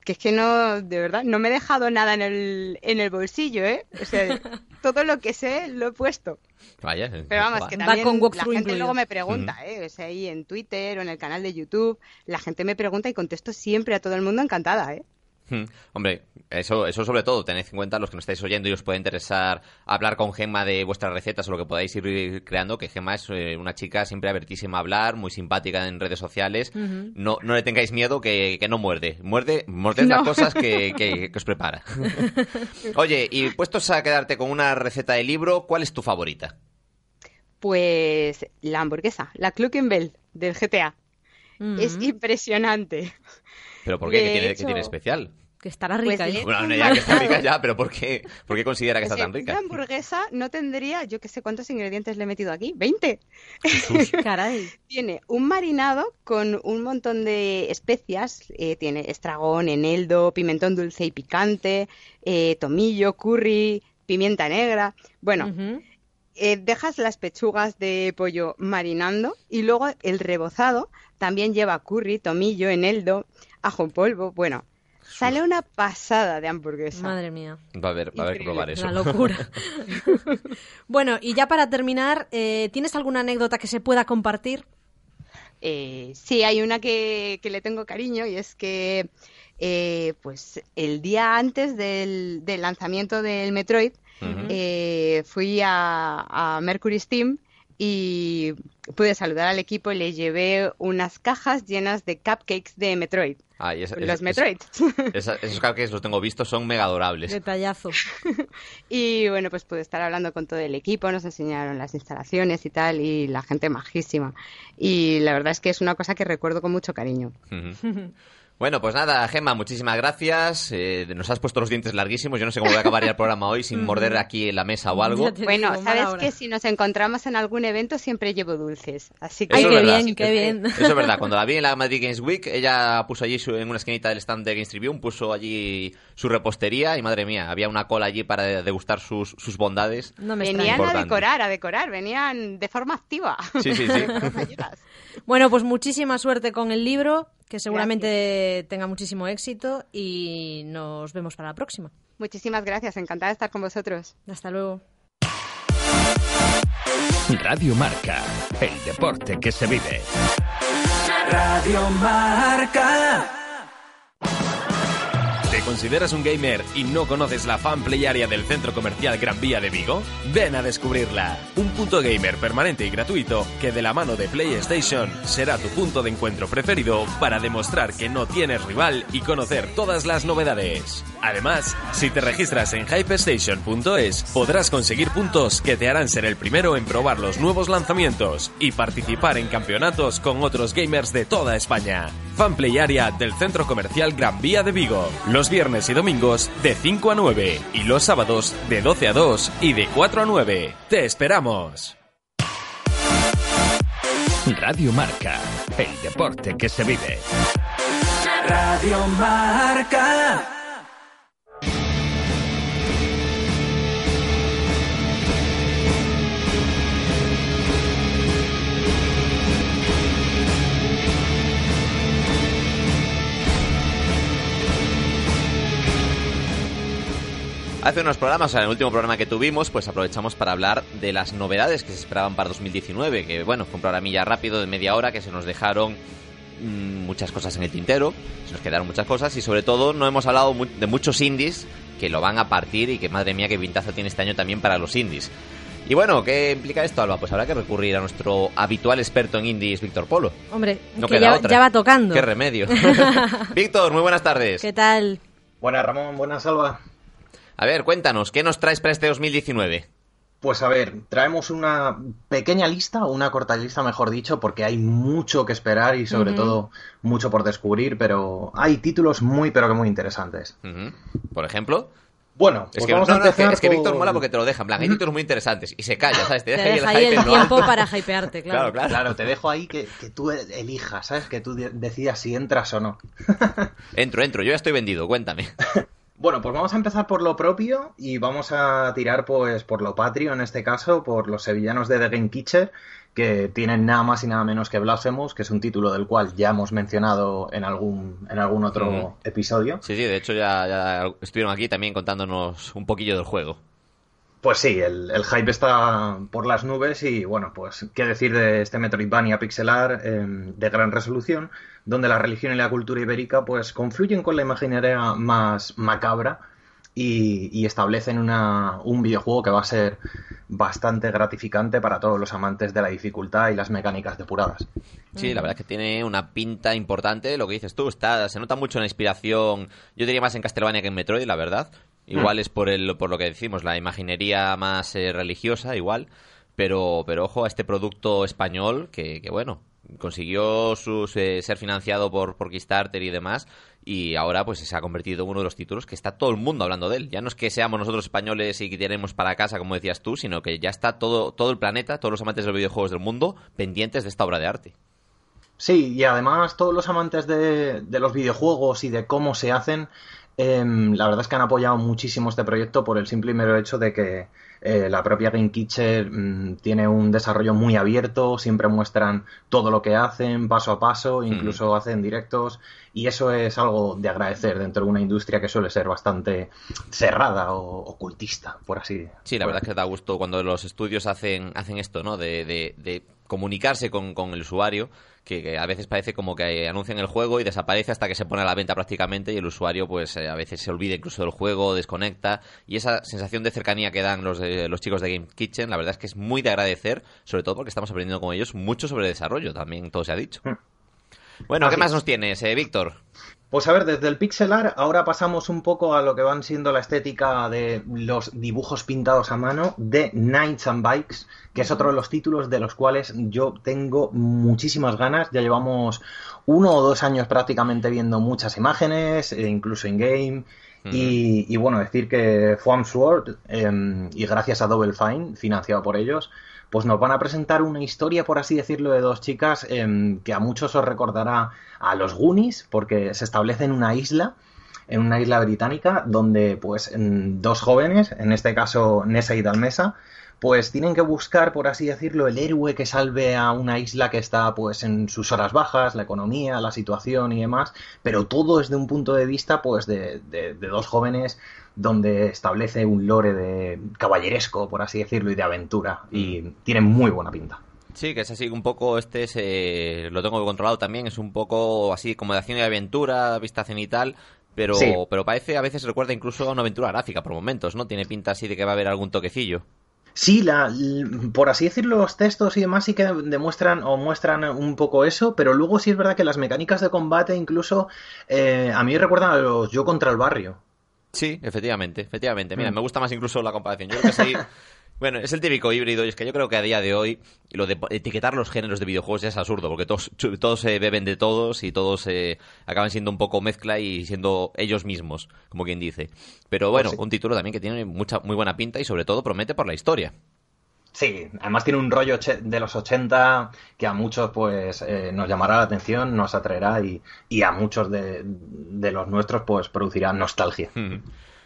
Speaker 8: que es que no, de verdad, no me he dejado nada en el, en el bolsillo, ¿eh? O sea, todo lo que sé lo he puesto.
Speaker 4: Vaya.
Speaker 8: Pero vamos,
Speaker 4: va.
Speaker 8: que
Speaker 5: Va
Speaker 8: también
Speaker 5: con
Speaker 8: la gente
Speaker 5: incluido.
Speaker 8: luego me pregunta, ¿eh? O sea, ahí en Twitter o en el canal de YouTube, la gente me pregunta y contesto siempre a todo el mundo encantada, ¿eh?
Speaker 4: Hmm. Hombre, eso, eso sobre todo, tened en cuenta los que nos estáis oyendo y os puede interesar hablar con Gemma de vuestras recetas o lo que podáis ir creando, que Gemma es eh, una chica siempre abertísima a hablar, muy simpática en redes sociales. No, no le tengáis miedo que, que no muerde. Muerde,
Speaker 8: No.
Speaker 4: las cosas que, que- que os prepara. Oye, y puestos a quedarte con una receta de libro, ¿cuál es tu favorita?
Speaker 8: Pues la hamburguesa, la Cluckenbell del GTA. Es impresionante.
Speaker 4: ¿Pero por qué? ¿Qué tiene, qué especial?
Speaker 5: Que estará
Speaker 8: Pues
Speaker 5: rica, ¿eh?
Speaker 4: Bueno, no, ya que está rica ya, pero ¿por qué, ¿por qué considera que
Speaker 8: O
Speaker 4: está tan rica?
Speaker 8: Una hamburguesa no tendría, yo que sé cuántos ingredientes le he metido aquí, 20.
Speaker 5: Caray.
Speaker 8: Tiene un marinado con un montón de especias, eh, tiene estragón, eneldo, pimentón dulce y picante, eh, tomillo, curry, pimienta negra. Bueno, eh, dejas las pechugas de pollo marinando y luego el rebozado también lleva curry, tomillo, eneldo, ajo en polvo. Bueno, sale una pasada de hamburguesa.
Speaker 5: Madre mía.
Speaker 4: Va a haber, va a haber que probar eso.
Speaker 5: Una locura. bueno, y ya para terminar, eh, ¿tienes alguna anécdota que se pueda compartir?
Speaker 8: Eh, sí, hay una que, que le tengo cariño y es que eh, pues el día antes del, del lanzamiento del Metroid eh, fui a, a Mercury Steam y pude saludar al equipo y le llevé unas cajas llenas de cupcakes de Metroid.
Speaker 4: Ay, esa-
Speaker 8: Los
Speaker 4: esa-
Speaker 8: Metroid.
Speaker 4: esa- esos cupcakes los tengo vistos, son mega adorables.
Speaker 5: Detallazo.
Speaker 8: Y bueno, pues pude estar hablando con todo el equipo, nos enseñaron las instalaciones y tal, y la gente majísima. Y la verdad es que es una cosa que recuerdo con mucho cariño.
Speaker 4: Bueno, pues nada, Gemma, muchísimas gracias. Eh, nos has puesto los dientes larguísimos. Yo no sé cómo voy a acabar ya el programa hoy sin morder aquí en la mesa o algo.
Speaker 8: Bueno, sabes que si nos encontramos en algún evento siempre llevo dulces, así que
Speaker 5: Ay, qué bien, qué bien.
Speaker 4: Eso es verdad. Cuando la vi en la Madrid Games Week, ella puso allí su- en una esquinita del stand de Games Tribune, puso allí su repostería y madre mía, había una cola allí para de- degustar sus, sus bondades.
Speaker 5: No me
Speaker 8: venían
Speaker 5: extraña.
Speaker 8: a decorar, a decorar, venían de forma activa.
Speaker 4: Sí, sí, sí.
Speaker 5: Bueno, pues muchísima suerte con el libro, que seguramente tenga muchísimo éxito y nos vemos para la próxima.
Speaker 8: Muchísimas gracias, encantada de estar con vosotros.
Speaker 5: Hasta luego.
Speaker 1: Radio Marca, el deporte que se vive.
Speaker 2: Radio Marca.
Speaker 7: ¿Te consideras un gamer y no conoces la fan play area del centro comercial Gran Vía de Vigo? Ven a descubrirla. Un punto gamer permanente y gratuito que de la mano de PlayStation será tu punto de encuentro preferido para demostrar que no tienes rival y conocer todas las novedades. Además, si te registras en hypestation.es podrás conseguir puntos que te harán ser el primero en probar los nuevos lanzamientos y participar en campeonatos con otros gamers de toda España. Fanplay Area del Centro Comercial Gran Vía de Vigo. Los viernes y domingos de 5 a 9 y los sábados de 12 a 2 y de 4 a 9. ¡Te esperamos!
Speaker 1: Radio Marca, el deporte que se vive.
Speaker 2: Radio Marca.
Speaker 4: Hace unos programas, o sea, en el último programa que tuvimos, pues aprovechamos para hablar de las novedades que se esperaban para 2019, que bueno, fue un programilla rápido de media hora que se nos dejaron mm, muchas cosas en el tintero, se nos quedaron muchas cosas y sobre todo no hemos hablado mu- de muchos indies que lo van a partir y que madre mía qué pintaza tiene este año también para los indies. Y bueno, ¿qué implica esto, Alba? Pues habrá que recurrir a nuestro habitual experto en indies, Víctor Polo.
Speaker 5: Hombre,
Speaker 4: No
Speaker 5: que
Speaker 4: queda
Speaker 5: ya,
Speaker 4: otra.
Speaker 5: ya va tocando.
Speaker 4: Qué remedio. Víctor, muy buenas tardes.
Speaker 5: ¿Qué tal?
Speaker 9: Buenas Ramón, buenas Salva.
Speaker 4: A ver, cuéntanos, ¿qué nos traes para este 2019?
Speaker 9: Pues a ver, traemos una pequeña lista, una corta lista mejor dicho, porque hay mucho que esperar y sobre todo mucho por descubrir, pero hay títulos muy pero que muy interesantes.
Speaker 4: Por ejemplo.
Speaker 9: Bueno,
Speaker 4: Es
Speaker 9: pues
Speaker 4: que,
Speaker 9: vamos
Speaker 4: no,
Speaker 9: a
Speaker 4: no, es que,
Speaker 9: empezar
Speaker 4: es que Víctor mola porque te lo deja, en plan, hay títulos muy interesantes y se calla, ¿sabes? Te
Speaker 5: Te
Speaker 4: deja ahí el
Speaker 5: ahí
Speaker 4: hype
Speaker 5: el tiempo
Speaker 4: alto.
Speaker 5: para hypearte, claro.
Speaker 4: Claro, claro.
Speaker 9: Claro, te dejo ahí que, que tú elijas, ¿sabes? Que tú de- decidas si entras o no.
Speaker 4: Entro, entro, yo ya estoy vendido, cuéntame.
Speaker 9: Bueno, pues vamos a empezar por lo propio y vamos a tirar pues por lo patrio en este caso, por los sevillanos de The Game Kitchen, que tienen nada más y nada menos que Blasphemous, que es un título del cual ya hemos mencionado en algún, en algún otro episodio.
Speaker 4: Sí, sí, de hecho ya, ya estuvieron aquí también contándonos un poquillo del juego.
Speaker 9: Pues sí, el, el hype está por las nubes y bueno, pues qué decir de este Metroidvania pixelar eh, de gran resolución, donde la religión y la cultura ibérica pues confluyen con la imaginaria más macabra y, y establecen una, un videojuego que va a ser bastante gratificante para todos los amantes de la dificultad y las mecánicas depuradas.
Speaker 4: Sí, la verdad es que tiene una pinta importante, lo que dices tú, está, se nota mucho la inspiración, yo diría más en Castlevania que en Metroid, la verdad. Igual
Speaker 9: Mm.
Speaker 4: es por el, por lo que decimos, la imaginería más eh, religiosa, igual. Pero, pero ojo a este producto español que, que bueno, consiguió sus, eh, ser financiado por, por Kickstarter y demás. Y ahora pues se ha convertido en uno de los títulos que está todo el mundo hablando de él. Ya no es que seamos nosotros españoles y que tenemos para casa, como decías tú, sino que ya está todo, todo el planeta, todos los amantes de los videojuegos del mundo, pendientes de esta obra de arte.
Speaker 9: Sí, y además todos los amantes de, los videojuegos y de cómo se hacen, em, la verdad es que han apoyado muchísimo este proyecto por el simple y mero hecho de que eh, la propia Game Kitchen mm, tiene un desarrollo muy abierto, siempre muestran todo lo que hacen paso a paso, incluso hacen directos, y eso es algo de agradecer dentro de una industria que suele ser bastante cerrada o ocultista, por así
Speaker 4: Sí, la verdad es que da gusto cuando los estudios hacen, hacen esto, ¿no? De, de- de comunicarse con, con el usuario, que, que a veces parece como que anuncian el juego y desaparece hasta que se pone a la venta prácticamente y el usuario pues eh, a veces se olvida incluso del juego, desconecta y esa sensación de cercanía que dan los, de- los chicos de Game Kitchen, la verdad es que es muy de agradecer, sobre todo porque estamos aprendiendo con ellos mucho sobre desarrollo, también todo se ha dicho. Bueno, ¿qué más nos tienes, eh, Víctor?
Speaker 9: Pues a ver, desde el pixelar ahora pasamos un poco a lo que van siendo la estética de los dibujos pintados a mano de Nights and Bikes, que es otro de los títulos de los cuales yo tengo muchísimas ganas. Ya llevamos uno o dos años prácticamente viendo muchas imágenes, e incluso in game. Y, y bueno, decir que Foam Sword, em, y gracias a Double Fine, financiado por ellos, pues nos van a presentar una historia, por así decirlo, de dos chicas em, que a muchos os recordará a los Goonies, porque se establece en una isla en una isla británica donde pues mm, dos jóvenes, en este caso Nessa y Dalmesa, pues tienen que buscar, por así decirlo, el héroe que salve a una isla que está pues en sus horas bajas, la economía, la situación y demás, pero todo desde un punto de vista pues de, de- de dos jóvenes donde establece un lore de caballeresco, por así decirlo, y de aventura, y tiene muy buena pinta.
Speaker 4: Sí, que es así un poco, este es, eh, lo tengo controlado también, es un poco así como de acción y aventura, vista cenital, pero,
Speaker 9: Sí.
Speaker 4: pero parece, a veces recuerda incluso a una aventura gráfica por momentos, ¿no? Tiene pinta así de que va a haber algún toquecillo.
Speaker 9: Sí, la, por así decirlo, los textos y demás sí que demuestran o muestran un poco eso, pero luego sí es verdad que las mecánicas de combate incluso eh, a mí recuerdan a los Yo contra el barrio.
Speaker 4: Sí, efectivamente, efectivamente. Mira,
Speaker 9: Mm.
Speaker 4: me gusta más incluso la comparación. Yo creo que sí. Bueno, es el típico híbrido y es que yo creo que a día de hoy lo de etiquetar los géneros de videojuegos ya es absurdo porque todos, todos se beben de todos y todos eh, acaban siendo un poco mezcla y siendo ellos mismos, como quien dice. Pero bueno,
Speaker 9: Pues sí.
Speaker 4: un título también que tiene mucha muy buena pinta y sobre todo promete por la historia.
Speaker 9: Sí, además tiene un rollo de los 80 que a muchos pues eh, nos llamará la atención, nos atraerá y, y a muchos de, de los nuestros pues producirá nostalgia.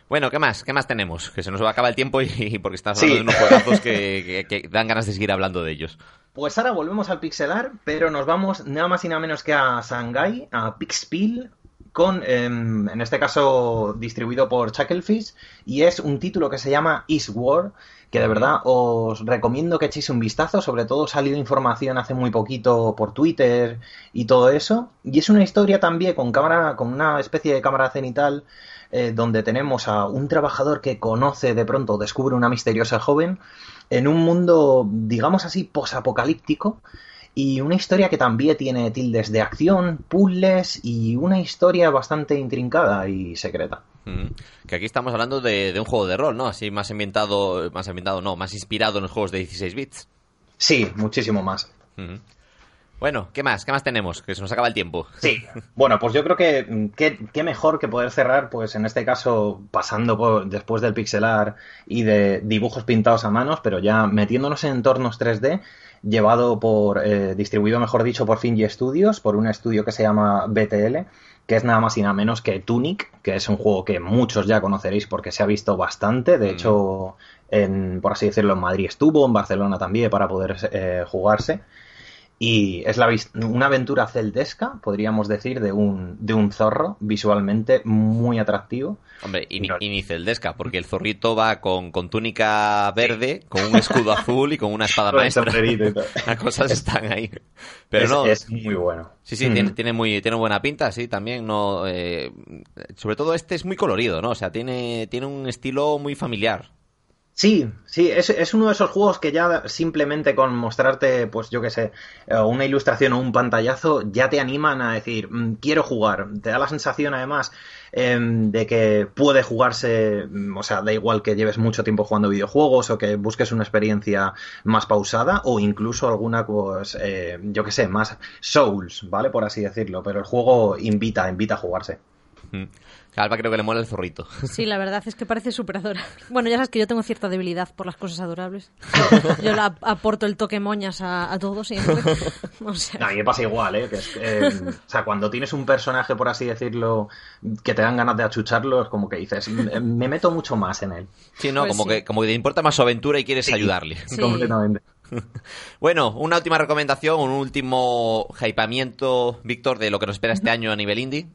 Speaker 4: Bueno, ¿qué más? ¿Qué más tenemos? Que se nos va a acabar el tiempo y, y porque estás
Speaker 9: Sí.
Speaker 4: hablando de unos juegazos que, que- que dan ganas de seguir hablando de ellos.
Speaker 9: Pues ahora volvemos al pixelar, pero nos vamos nada más y nada menos que a Shanghai, a Pixpil, con, em, en este caso, distribuido por Chucklefish, y es un título que se llama Eastward, que de verdad os recomiendo que echéis un vistazo, sobre todo salido información hace muy poquito por Twitter y todo eso, y es una historia también con cámara, con una especie de cámara cenital, eh, donde tenemos a un trabajador que conoce de pronto, descubre una misteriosa joven, en un mundo, digamos así, posapocalíptico, y una historia que también tiene tildes de acción, puzzles y una historia bastante intrincada y secreta.
Speaker 4: Mm. Que aquí estamos hablando de, de un juego de rol, ¿no? Así más ambientado, más ambientado, no, más inspirado en los juegos de 16 bits.
Speaker 9: Sí, muchísimo más.
Speaker 4: Mm. Bueno, ¿qué más? ¿Qué más tenemos? Que se nos acaba el tiempo.
Speaker 9: Sí, bueno, pues yo creo que mm, qué, qué mejor que poder cerrar, pues en este caso, pasando por, después del pixelar y de dibujos pintados a manos, pero ya metiéndonos en entornos 3D, llevado por, eh, distribuido mejor dicho por Finji Studios, por un estudio que se llama BTL, que es nada más y nada menos que Tunic, que es un juego que muchos ya conoceréis porque se ha visto bastante, de hecho, en, por así decirlo, en Madrid estuvo, en Barcelona también para poder eh, jugarse. Y es la, una aventura celdesca, podríamos decir, de un, de un zorro, visualmente muy atractivo.
Speaker 4: Hombre, y, ni- y ni celdesca, porque el zorrito va con, con túnica verde, con un escudo azul y con una espada maestra. Las cosas están ahí. Pero
Speaker 9: es,
Speaker 4: no.
Speaker 9: es muy bueno.
Speaker 4: Sí, sí,
Speaker 9: Mm.
Speaker 4: tiene, tiene muy tiene buena pinta, sí, también no eh, sobre todo este es muy colorido, ¿no? O sea, tiene tiene un estilo muy familiar.
Speaker 9: Sí, sí, es, es uno de esos juegos que ya simplemente con mostrarte, pues yo qué sé, eh, una ilustración o un pantallazo, ya te animan a decir, "Mm, quiero jugar. Te da la sensación, además, em, de que puede jugarse, mm, o sea, da igual que lleves mucho tiempo jugando videojuegos o que busques una experiencia más pausada o incluso alguna, pues, eh, yo qué sé, más Souls, ¿vale? Por así decirlo, pero el juego invita, invita a jugarse.
Speaker 4: Mm. A Alba creo que le mola el zorrito.
Speaker 5: Sí, la verdad es que parece súper adorable. Bueno, ya sabes que yo tengo cierta debilidad por las cosas adorables. Yo le ap- aporto el toque moñas a, a todo siempre. O sea,
Speaker 9: A mí me pasa igual, ¿eh? Que es- eh, o sea, cuando tienes un personaje, por así decirlo, que te dan ganas de achucharlo, es como que dices, "Me- me meto mucho más en él.
Speaker 4: Sí, no,
Speaker 5: Pues
Speaker 4: como
Speaker 5: sí.
Speaker 4: que como que te importa más su aventura y quieres ayudarle.
Speaker 5: Sí.
Speaker 9: Completamente.
Speaker 4: Bueno, una última recomendación, un último hypamiento, Víctor, de lo que nos espera este año a nivel indie.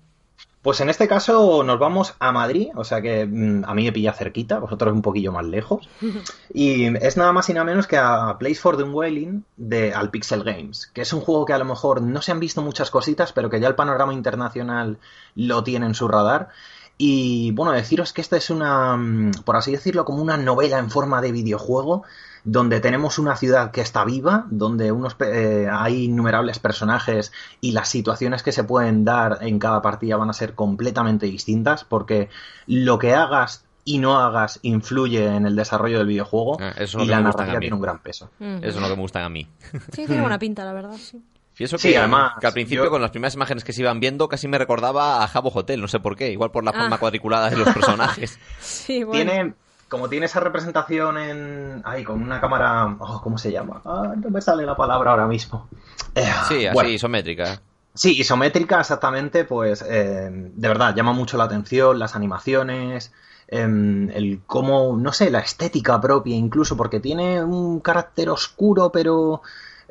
Speaker 9: Pues en este caso nos vamos a Madrid, o sea que mm, a mí me pilla cerquita, vosotros un poquillo más lejos. Y es nada más y nada menos que a Place for the Wailing de Alpixel Games, que es un juego que a lo mejor no se han visto muchas cositas, pero que ya el panorama internacional lo tiene en su radar. Y bueno, deciros que esta es una, mm, por así decirlo, como una novela en forma de videojuego, donde tenemos una ciudad que está viva, donde unos, pe- eh, hay innumerables personajes y las situaciones que se pueden dar en cada partida van a ser completamente distintas, porque lo que hagas y no hagas influye en el desarrollo del videojuego
Speaker 4: Ah, eso
Speaker 9: y
Speaker 4: que
Speaker 9: la narrativa tiene un gran peso.
Speaker 5: ujú.
Speaker 4: Eso es lo que me gustan a mí.
Speaker 5: Sí, tiene buena pinta, la verdad, sí.
Speaker 4: Y eso
Speaker 9: Sí,
Speaker 4: que,
Speaker 9: además,
Speaker 4: que al principio
Speaker 9: yo-
Speaker 4: con las primeras imágenes que se iban viendo casi me recordaba a Jabo Hotel, no sé por qué, igual por la forma
Speaker 5: Ah.
Speaker 4: cuadriculada de los personajes.
Speaker 5: Sí, bueno.
Speaker 9: Tiene, como tiene esa representación en, ay, con una cámara, oh, ¿cómo se llama? Ah, no me sale la palabra ahora mismo. Eh,
Speaker 4: Sí, así,
Speaker 9: bueno,
Speaker 4: isométrica.
Speaker 9: Sí, isométrica exactamente, pues eh, de verdad llama mucho la atención las animaciones, em, el cómo, no sé, la estética propia incluso, porque tiene un carácter oscuro pero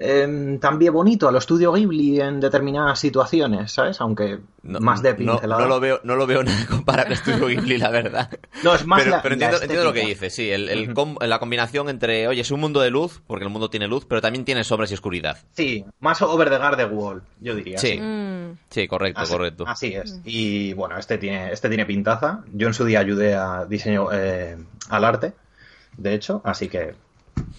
Speaker 9: em, también bonito a lo estudio Ghibli en determinadas situaciones, ¿sabes? Aunque más de
Speaker 4: No,
Speaker 9: pincelada.
Speaker 4: no lo veo, no lo veo nada comparable a Studio Ghibli, la verdad.
Speaker 9: No, es más
Speaker 4: pero,
Speaker 9: la-
Speaker 4: pero
Speaker 9: la
Speaker 4: entiendo, lo que dices, sí. El, el com- la combinación entre, oye, es un mundo de luz, porque el mundo tiene luz, pero también tiene sombras y oscuridad.
Speaker 9: Sí, más over the Garden Wall, yo diría.
Speaker 4: Sí.
Speaker 5: Mm.
Speaker 4: Sí, correcto,
Speaker 9: Así,
Speaker 4: correcto.
Speaker 9: así es. Y bueno, este tiene, este tiene pintaza. Yo en su día ayudé a diseño eh, al arte, de hecho, así que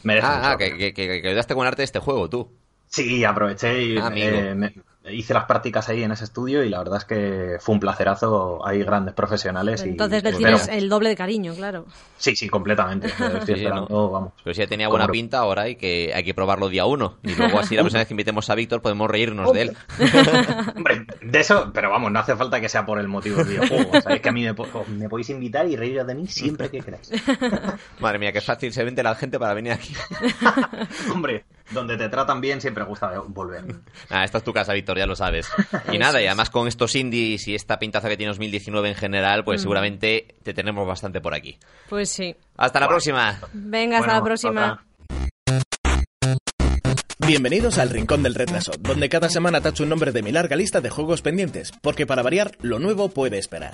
Speaker 9: merece
Speaker 4: Ah, ah, que, que, que, que ayudaste con arte de este juego, tú.
Speaker 9: Sí, aproveché y
Speaker 4: Ah,
Speaker 9: me- hice las prácticas ahí en ese estudio y la verdad es que fue un placerazo. Hay grandes profesionales. y
Speaker 5: Entonces le
Speaker 9: espero-
Speaker 5: tienes el doble de cariño, claro.
Speaker 9: Sí, sí, completamente. Estoy
Speaker 4: Sí,
Speaker 9: esperando,
Speaker 4: ¿no?
Speaker 9: vamos.
Speaker 4: Pero si ya tenía buena pinta, ahora hay que, hay que probarlo día uno. Y luego así la próxima vez que invitemos a Víctor podemos reírnos de él.
Speaker 9: Hombre, de eso, pero vamos, no hace falta que sea por el motivo del videojuego. Sabéis que a mí me, po- me podéis invitar y reíros de mí siempre que queráis.
Speaker 4: Madre mía, qué fácil se vende la gente para venir aquí.
Speaker 9: Hombre, donde te tratan bien siempre gusta volver.
Speaker 4: Ah, esta es tu casa, Víctor, ya lo sabes. Y nada, y además con estos indies y esta pintaza que tiene 2019 en general, pues
Speaker 5: Mm.
Speaker 4: seguramente te tenemos bastante por aquí.
Speaker 5: Pues sí.
Speaker 4: Hasta la próxima.
Speaker 5: Venga, hasta
Speaker 9: Bueno,
Speaker 5: la próxima.
Speaker 10: Bienvenidos al Rincón del Retraso, donde cada semana tacho un nombre de mi larga lista de juegos pendientes, porque para variar, lo nuevo puede esperar.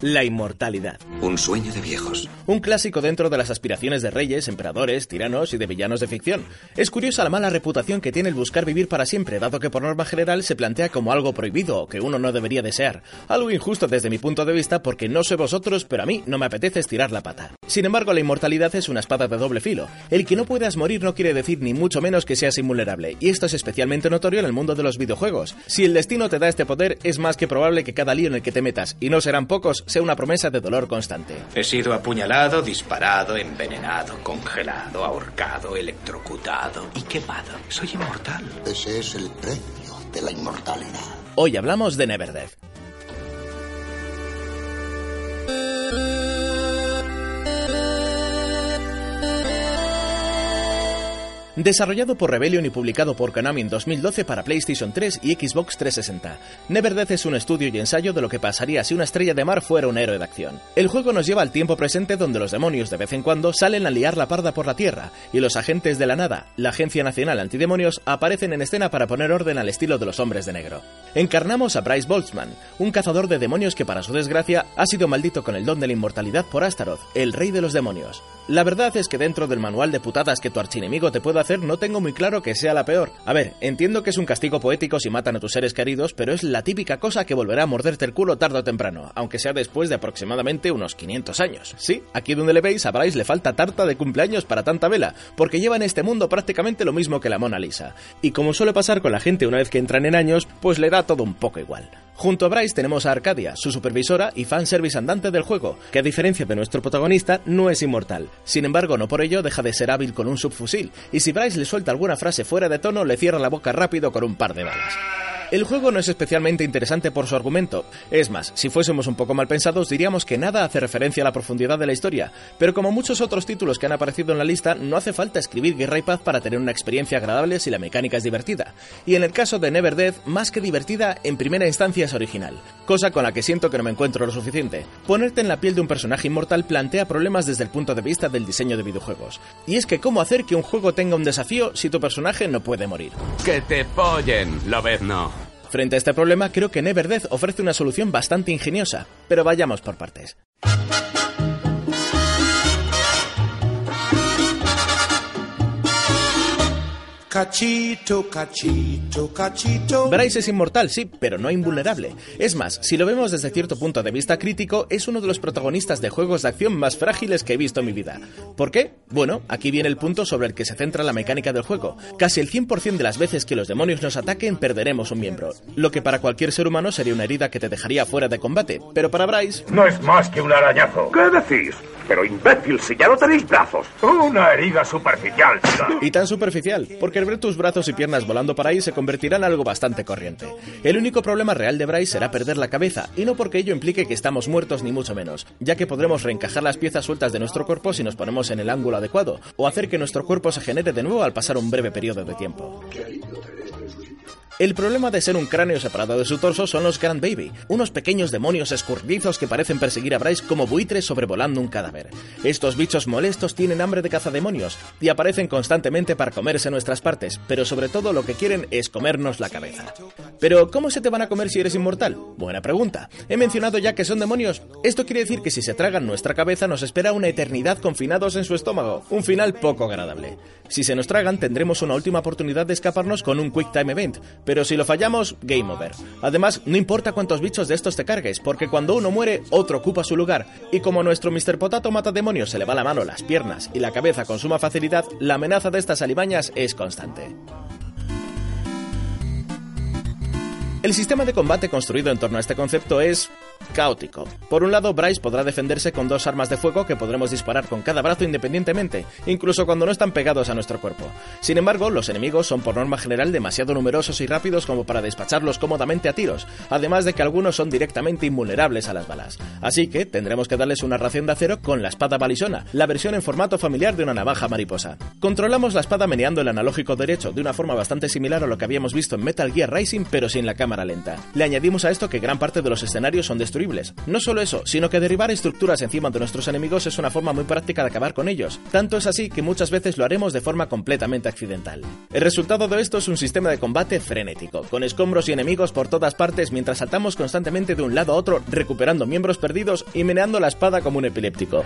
Speaker 10: La inmortalidad.
Speaker 11: Un sueño de viejos.
Speaker 10: Un clásico dentro de las aspiraciones de reyes, emperadores, tiranos y de villanos de ficción. Es curiosa la mala reputación que tiene el buscar vivir para siempre, dado que por norma general se plantea como algo prohibido o que uno no debería desear. Algo injusto desde mi punto de vista porque no sé vosotros, pero a mí no me apetece estirar la pata. Sin embargo, la inmortalidad es una espada de doble filo. El que no puedas morir no quiere decir ni mucho menos que seas invulnerable, y esto es especialmente notorio en el mundo de los videojuegos. Si el destino te da este poder, es más que probable que cada lío en el que te metas, y no serán pocos, sea una promesa de dolor constante.
Speaker 11: He sido apuñalado, disparado, envenenado, congelado, ahorcado, electrocutado y quemado. Soy inmortal.
Speaker 12: Ese es el precio de la inmortalidad.
Speaker 10: Hoy hablamos de Neverdeath. Desarrollado por Rebellion y publicado por Konami en 2012 para PlayStation 3 y Xbox 360, Neverdeath es un estudio y ensayo de lo que pasaría si una estrella de mar fuera un héroe de acción. El juego nos lleva al tiempo presente donde los demonios de vez en cuando salen a liar la parda por la tierra y los agentes de la nada, la Agencia Nacional Antidemonios, aparecen en escena para poner orden al estilo de los hombres de negro. Encarnamos a Bryce Boltzmann, un cazador de demonios que para su desgracia ha sido maldito con el don de la inmortalidad por Astaroth, el rey de los demonios. La verdad es que dentro del manual de putadas que tu archienemigo te puede hacer no tengo muy claro que sea la peor. A ver, entiendo que es un castigo poético si matan a tus seres queridos, pero es la típica cosa que volverá a morderte el culo tarde o temprano, aunque sea después de aproximadamente unos 500 años. Sí, aquí donde le veis Bryce le falta tarta de cumpleaños para tanta vela, porque lleva en este mundo prácticamente lo mismo que la Mona Lisa. Y como suele pasar con la gente una vez que entran en años, pues le da todo un poco igual. Junto a Bryce tenemos a Arcadia, su supervisora y fanservice andante del juego, que a diferencia de nuestro protagonista no es inmortal. Sin embargo, no por ello deja de ser hábil con un subfusil, y si Bryce le suelta alguna frase fuera de tono, le cierra la boca rápido con un par de balas. El juego no es especialmente interesante por su argumento. Es más, si fuésemos un poco mal pensados, diríamos que nada hace referencia a la profundidad de la historia. Pero como muchos otros títulos que han aparecido en la lista, no hace falta escribir Guerra y Paz para tener una experiencia agradable si la mecánica es divertida. Y en el caso de Never Death, más que divertida, en primera instancia es original. Cosa con la que siento que no me encuentro lo suficiente. Ponerte en la piel de un personaje inmortal plantea problemas desde el punto de vista del diseño de videojuegos. Y es que cómo hacer que un juego tenga un desafío si tu personaje no puede morir.
Speaker 13: Que te follen, lo ves no.
Speaker 10: Frente a este problema, creo que Neverdeath ofrece una solución bastante ingeniosa, pero vayamos por partes.
Speaker 14: Cachito, cachito, cachito.
Speaker 10: Bryce es inmortal, sí, pero no invulnerable. Es más, si lo vemos desde cierto punto de vista crítico, es uno de los protagonistas de juegos de acción más frágiles que he visto en mi vida. ¿Por qué? Bueno, aquí viene el punto sobre el que se centra la mecánica del juego. Casi el 100% de las veces que los demonios nos ataquen perderemos un miembro, lo que para cualquier ser humano sería una herida que te dejaría fuera de combate, pero para Bryce...
Speaker 15: No es más que un arañazo. ¿Qué decís? Pero imbécil, si ya no tenéis brazos. Una herida superficial.
Speaker 10: Y tan superficial, porque ver tus brazos y piernas volando para ahí se convertirá en algo bastante corriente. El único problema real de Bryce será perder la cabeza, y no porque ello implique que estamos muertos ni mucho menos, ya que podremos reencajar las piezas sueltas de nuestro cuerpo si nos ponemos en el ángulo adecuado, o hacer que nuestro cuerpo se genere de nuevo al pasar un breve periodo de tiempo. El problema de ser un cráneo separado de su torso son los Grand Baby, unos pequeños demonios escurridizos que parecen perseguir a Bryce como buitres sobrevolando un cadáver. Estos bichos molestos tienen hambre de cazademonios y aparecen constantemente para comerse nuestras partes, pero sobre todo lo que quieren es comernos la cabeza. Pero, ¿cómo se te van a comer si eres inmortal? Buena pregunta. He mencionado ya que son demonios. Esto quiere decir que si se tragan nuestra cabeza nos espera una eternidad confinados en su estómago, un final poco agradable. Si se nos tragan tendremos una última oportunidad de escaparnos con un Quick Time Event, pero si lo fallamos, game over. Además, no importa cuántos bichos de estos te cargues, porque cuando uno muere, otro ocupa su lugar, y como nuestro Mr. Potato mata demonios se le va la mano, las piernas y la cabeza con suma facilidad, la amenaza de estas alimañas es constante. El sistema de combate construido en torno a este concepto es caótico. Por un lado, Bryce podrá defenderse con dos armas de fuego que podremos disparar con cada brazo independientemente, incluso cuando no están pegados a nuestro cuerpo. Sin embargo, los enemigos son por norma general demasiado numerosos y rápidos como para despacharlos cómodamente a tiros, además de que algunos son directamente invulnerables a las balas. Así que tendremos que darles una ración de acero con la espada balisona, la versión en formato familiar de una navaja mariposa. Controlamos la espada meneando el analógico derecho de una forma bastante similar a lo que habíamos visto en Metal Gear Rising, pero sin la cámara lenta. Le añadimos a esto que gran parte de los escenarios son No solo eso, sino que derribar estructuras encima de nuestros enemigos es una forma muy práctica de acabar con ellos. Tanto es así que muchas veces lo haremos de forma completamente accidental. El resultado de esto es un sistema de combate frenético, con escombros y enemigos por todas partes mientras saltamos constantemente de un lado a otro, recuperando miembros perdidos y meneando la espada como un epiléptico.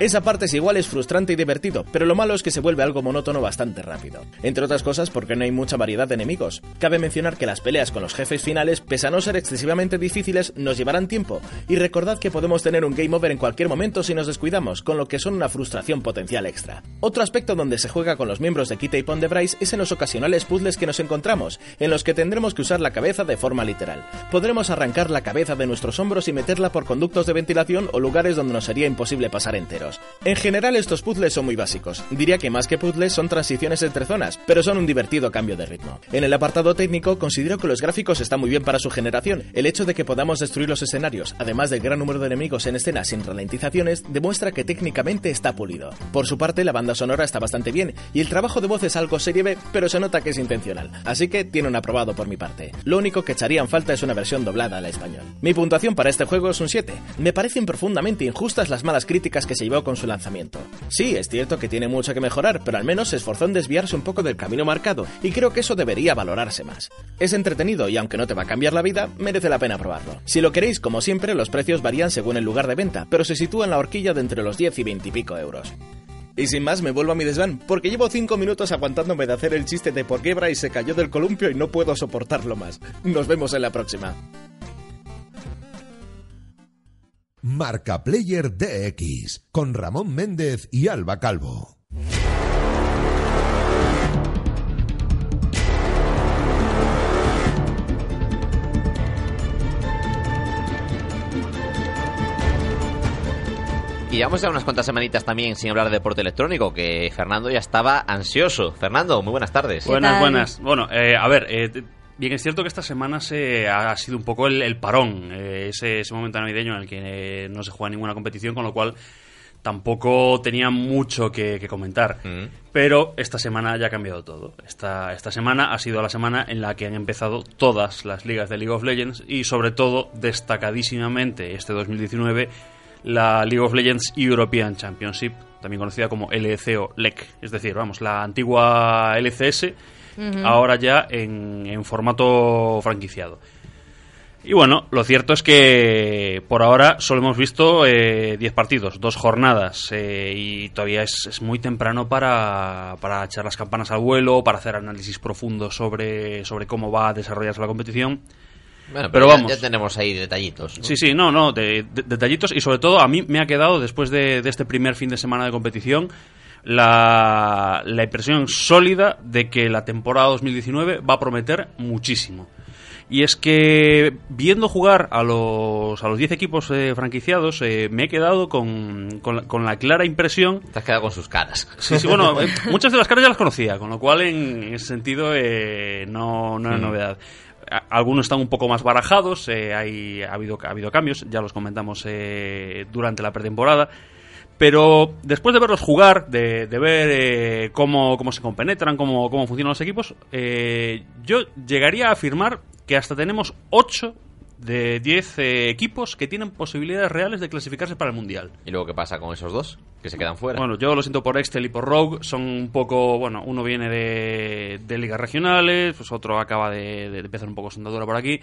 Speaker 10: Esa parte es igual, es frustrante y divertido, pero lo malo es que se vuelve algo monótono bastante rápido. Entre otras cosas porque no hay mucha variedad de enemigos. Cabe mencionar que las peleas con los jefes finales, pese a no ser excesivamente difíciles, nos llevarán tiempo, y recordad que podemos tener un game over en cualquier momento si nos descuidamos, con lo que son una frustración potencial extra. Otro aspecto donde se juega con los miembros de Kita y Pond de Bryce es en los ocasionales puzzles que nos encontramos, en los que tendremos que usar la cabeza de forma literal. Podremos arrancar la cabeza de nuestros hombros y meterla por conductos de ventilación o lugares donde nos sería imposible pasar En general estos puzzles son muy básicos. Diría que más que puzzles son transiciones entre zonas, pero son un divertido cambio de ritmo. En el apartado técnico considero que los gráficos están muy bien para su generación. El hecho de que podamos destruir los escenarios, además del gran número de enemigos en escena sin ralentizaciones, demuestra que técnicamente está pulido. Por su parte, la banda sonora está bastante bien y el trabajo de voz es algo serie B, pero se nota que es intencional. Así que tiene un aprobado por mi parte. Lo único que echaría en falta es una versión doblada al español. Mi puntuación para este juego es un 7. Me parecen profundamente injustas las malas críticas que se con su lanzamiento. Sí, es cierto que tiene mucho que mejorar, pero al menos se esforzó en desviarse un poco del camino marcado, y creo que eso debería valorarse más. Es entretenido y aunque no te va a cambiar la vida, merece la pena probarlo. Si lo queréis, como siempre, los precios varían según el lugar de venta, pero se sitúa en la horquilla de entre los 10 y 20 y pico euros. Y sin más, me vuelvo a mi desván, porque llevo 5 minutos aguantándome de hacer el chiste de por qué Bryce se cayó del columpio y no puedo soportarlo más. Nos vemos en la próxima.
Speaker 3: Marca Player DX con Ramón Méndez y Alba Calvo.
Speaker 4: Y llevamos ya unas cuantas semanitas también sin hablar de deporte electrónico, que Fernando ya estaba ansioso. Fernando, muy buenas tardes.
Speaker 16: Buenas, buenas. Bueno, eh, a ver, eh, bien es cierto que esta semana se ha sido un poco el, el parón, eh, ese, ese momento navideño en el que eh, no se juega ninguna competición, con lo cual tampoco tenía mucho que, que comentar. Pero esta semana ya ha cambiado todo. Esta, esta semana ha sido la semana en la que han empezado todas las ligas de League of Legends y sobre todo destacadísimamente este 2019 la League of Legends European Championship, también conocida como LEC o LEC, es decir, vamos, la antigua LCS, Ahora ya en, en formato franquiciado. Y bueno, lo cierto es que por ahora solo hemos visto eh, 10 partidos, dos jornadas, eh, y todavía es, es muy temprano para, para echar las campanas al vuelo, para hacer análisis profundos sobre, sobre cómo va a desarrollarse la competición.
Speaker 4: Bueno,
Speaker 16: pero
Speaker 4: ya-
Speaker 16: vamos.
Speaker 4: ya tenemos ahí detallitos. ¿no?
Speaker 16: Sí, sí, no, no, de- de- detallitos y sobre todo a mí me ha quedado después de, de este primer fin de semana de competición la, la impresión sólida de que la temporada 2019 va a prometer muchísimo. Y es que viendo jugar a los, a los 10 equipos eh, franquiciados, eh, me he quedado con, con, la, con la clara impresión...
Speaker 4: Te has quedado con sus caras.
Speaker 16: Sí, sí, bueno, eh, muchas de las caras ya las conocía, con lo cual en ese sentido eh, no, no era
Speaker 4: Mm.
Speaker 16: novedad. A- Algunos están un poco más barajados, eh, hay, ha, habido, ha habido cambios, ya los comentamos eh, durante la pretemporada. Pero después de verlos jugar, de, de ver eh, cómo, cómo se compenetran, cómo, cómo funcionan los equipos, eh, yo llegaría a afirmar que hasta tenemos 8 de 10 eh, equipos que tienen posibilidades reales de clasificarse para el Mundial.
Speaker 4: ¿Y luego qué pasa con esos dos? Que se quedan fuera.
Speaker 16: Bueno, yo lo siento por Excel y por Rogue. Son un poco, bueno, uno viene de, de ligas regionales, pues otro acaba de, de empezar un poco sondadura por aquí.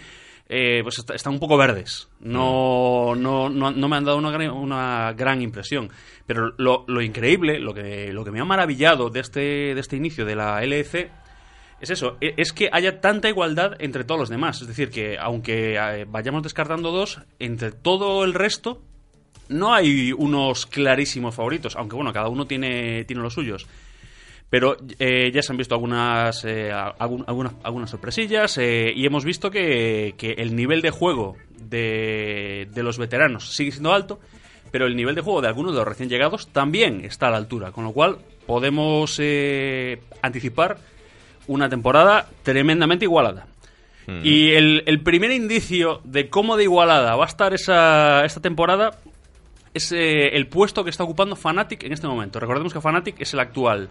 Speaker 16: Eh, pues está- están un poco verdes. No, no, no, no me han dado una gran, una gran impresión. Pero lo, lo increíble, lo que, lo que me ha maravillado de este, de este inicio de la LEC es eso, e- es que haya tanta igualdad entre todos los demás. Es decir, que aunque eh, vayamos descartando dos, entre todo el resto no hay unos clarísimos favoritos, aunque bueno, cada uno tiene, tiene los suyos. Pero eh, ya se han visto algunas, eh, algún- algunas, algunas sorpresillas eh, y hemos visto que, que el nivel de juego de, de los veteranos sigue siendo alto, pero el nivel de juego de algunos de los recién llegados también está a la altura, con lo cual podemos eh, anticipar una temporada tremendamente igualada. Y el, el primer indicio de cómo de igualada va a estar esa, esta temporada es el puesto que está ocupando Fnatic en este momento. Recordemos que Fnatic es el actual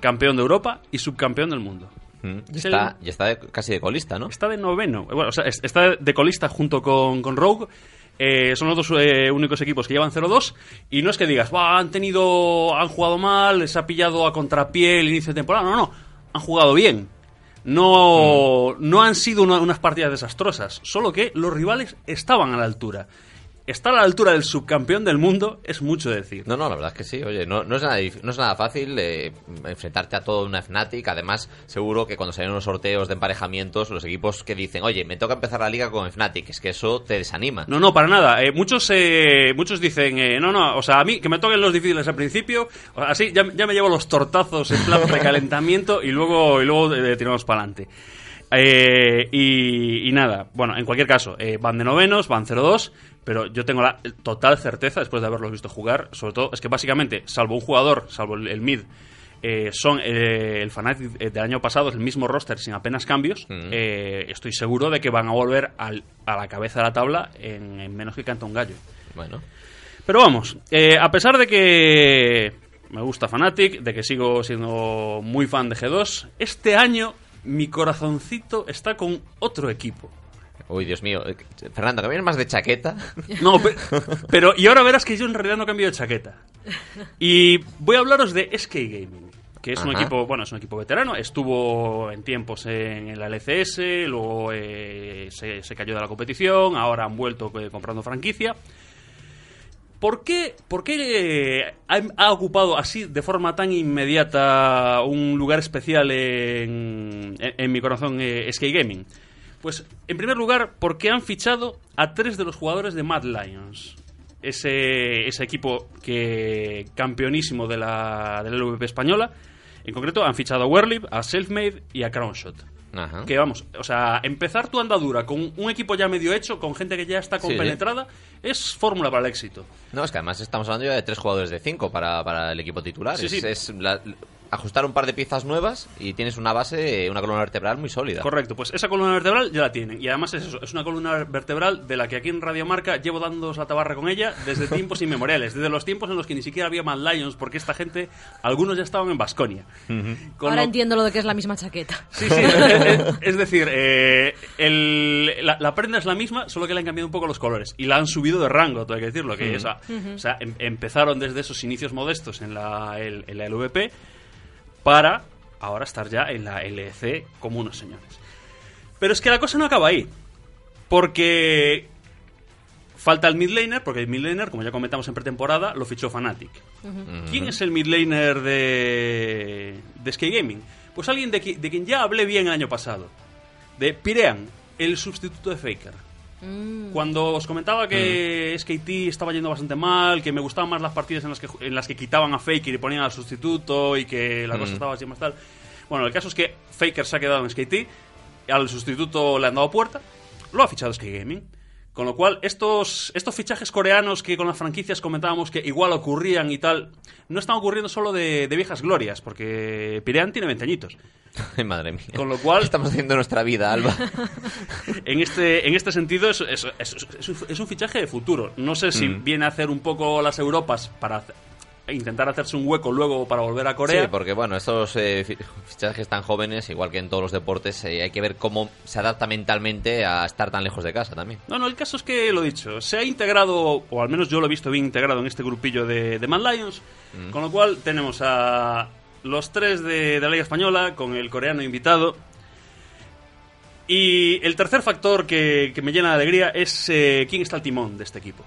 Speaker 16: campeón de Europa y subcampeón del mundo.
Speaker 4: Mm. Y
Speaker 16: Es
Speaker 4: está, y está de- casi de colista, ¿no?
Speaker 16: Está de noveno. Bueno, o sea, es- está de colista junto con, con Rogue. Eh, son los dos eh, únicos equipos que llevan 0-2. Y no es que digas, "Buah, han tenido. han jugado mal, les ha pillado a contrapié el inicio de temporada. No, no. Han jugado bien. No, no han sido una- unas partidas desastrosas. Solo que los rivales estaban a la altura. Estar a la altura del subcampeón del mundo es mucho decir.
Speaker 4: No, no, la verdad es que sí. Oye, no, no, es, nada, no es nada fácil eh, enfrentarte a toda una Fnatic. Además, seguro que cuando salen unos sorteos de emparejamientos, los equipos que dicen, oye, me toca empezar la liga con Fnatic, es que eso te desanima.
Speaker 16: No, no, para nada. Eh, muchos eh, muchos dicen, eh, no, no, o sea, a mí que me toquen los difíciles al principio, o- así ya, ya me llevo los tortazos en plan recalentamiento y luego, y luego tiramos para adelante. Eh, y, y nada, bueno, en cualquier caso, eh, van de novenos, van 0-2, pero yo tengo la total certeza, después de haberlos visto jugar, sobre todo, es que básicamente, salvo un jugador, salvo el, el mid, eh, son eh, el Fnatic eh, del año pasado, es el mismo roster sin apenas cambios. eh, estoy seguro de que van a volver al- a la cabeza de la tabla en, en menos que canta un gallo.
Speaker 4: Bueno.
Speaker 16: Pero vamos, a pesar de que me gusta Fnatic, de que sigo siendo muy fan de G2, este año mi corazoncito está con otro equipo.
Speaker 4: Uy, Dios mío. Eh, Fernando, vienes más de chaqueta.
Speaker 16: No, pe- pero y ahora verás que yo en realidad no cambio de chaqueta. Y voy a hablaros de SK Gaming, que es un equipo, bueno, es un equipo veterano, estuvo en tiempos en el LCS, luego eh, se, se cayó de la competición, ahora han vuelto eh, comprando franquicia. ¿Por qué, por qué eh, ha, ha ocupado así de forma tan inmediata un lugar especial en, en- en mi corazón SK Gaming? Pues en primer lugar porque han fichado a tres de los jugadores de Mad Lions. Ese, ese equipo que campeonísimo de la, de la LVP española. En concreto han fichado a Werlib, a Selfmade y a Crownshot.
Speaker 4: Ajá.
Speaker 16: Que vamos, o sea, empezar tu andadura con un equipo ya medio hecho, con gente que ya está
Speaker 4: Sí, sí.
Speaker 16: compenetrada, es fórmula para el éxito.
Speaker 4: No, es que además estamos hablando ya de tres jugadores de cinco para, para el equipo titular.
Speaker 16: Sí,
Speaker 4: es,
Speaker 16: sí.
Speaker 4: es la- ajustar un par de piezas nuevas y tienes una base, una columna vertebral muy sólida.
Speaker 16: Correcto, pues esa columna vertebral ya la tienen. Y además es eso, es una columna vertebral de la que aquí en Radio Marca llevo dándoos la tabarra con ella desde tiempos inmemoriales, desde los tiempos en los que ni siquiera había Mad Lions, porque esta gente, algunos ya estaban en Basconia.
Speaker 5: Ahora entiendo lo de que es la misma chaqueta.
Speaker 16: Sí, sí, es, decir, eh, el- la, la prenda es la misma, solo que le han cambiado un poco los colores. Y la han subido de rango, todo hay que decirlo. Que,
Speaker 4: Mm.
Speaker 16: o sea,
Speaker 4: Ujú.
Speaker 16: o sea, em- empezaron desde esos inicios modestos en la, el- en la LVP para ahora estar ya en la LEC como unos señores. Pero es que la cosa no acaba ahí. Porque falta el midlaner, porque el midlaner, como ya comentamos en pretemporada, lo fichó Fnatic. ¿Quién es el midlaner de, de Sky Gaming? Pues alguien de, qui- de quien ya hablé bien el año pasado. De Pirean, el sustituto de Faker. Cuando os comentaba que SKT estaba yendo bastante mal, que me gustaban más las partidas en las que, en las que quitaban a Faker y ponían al sustituto y que la cosa
Speaker 4: Mm.
Speaker 16: estaba así más tal. Bueno, el caso es que Faker se ha quedado en SKT, al sustituto le han dado puerta, lo ha fichado Sky Gaming. Con lo cual, estos, estos fichajes coreanos que con las franquicias comentábamos que igual ocurrían y tal, no están ocurriendo solo de, de viejas glorias, porque Pirean tiene 20 añitos.
Speaker 4: Ay, madre mía.
Speaker 16: Con lo cual...
Speaker 4: ¿Qué estamos haciendo en nuestra vida, Alba?
Speaker 16: En este, en este sentido es, es- es- es un- fichaje de futuro. No sé si
Speaker 4: Mm.
Speaker 16: viene a hacer un poco las Europas para intentar hacerse un hueco luego para volver a Corea.
Speaker 4: Sí, porque bueno, estos eh, fi- fichajes tan jóvenes, igual que en todos los deportes, eh, hay que ver cómo se adapta mentalmente a estar tan lejos de casa también.
Speaker 16: No, no, el caso es que lo dicho, se ha integrado, o al menos yo lo he visto bien integrado en este grupillo de, de Mad Lions,
Speaker 4: Mm.
Speaker 16: con lo cual tenemos a los tres de, de la Liga Española, con el coreano invitado. Y el tercer factor que, que me llena de alegría es eh, quién está al timón de este equipo.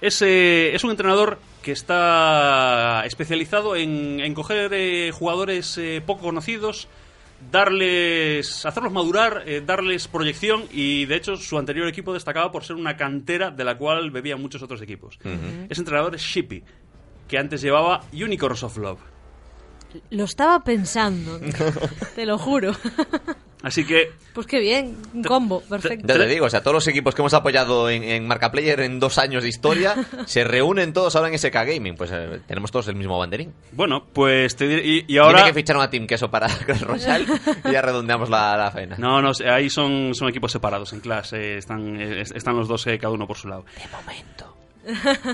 Speaker 16: Es, es un entrenador que está especializado en, en coger eh, jugadores eh, poco conocidos, darles, hacerlos madurar, eh, darles proyección y de hecho su anterior equipo destacaba por ser una cantera de la cual bebían muchos otros equipos.
Speaker 4: Ujú.
Speaker 16: Ese entrenador es Shippy, que antes llevaba Unicorns of Love.
Speaker 5: Lo estaba pensando, te lo juro.
Speaker 16: Así que
Speaker 5: Pues qué bien, un combo, perfecto.
Speaker 4: Ya te digo, o sea, todos los equipos que hemos apoyado en, en Marca Player en dos años de historia se reúnen todos ahora en SK Gaming. Pues eh, tenemos todos el mismo banderín.
Speaker 16: Bueno, pues te diré- y, y ahora
Speaker 4: Tiene que fichar una Team Queso para Clash Royale y ya redondeamos la, la faena.
Speaker 16: No, no, ahí son, son equipos separados en clase, están, eh, están los dos eh, cada uno por su lado.
Speaker 4: De momento.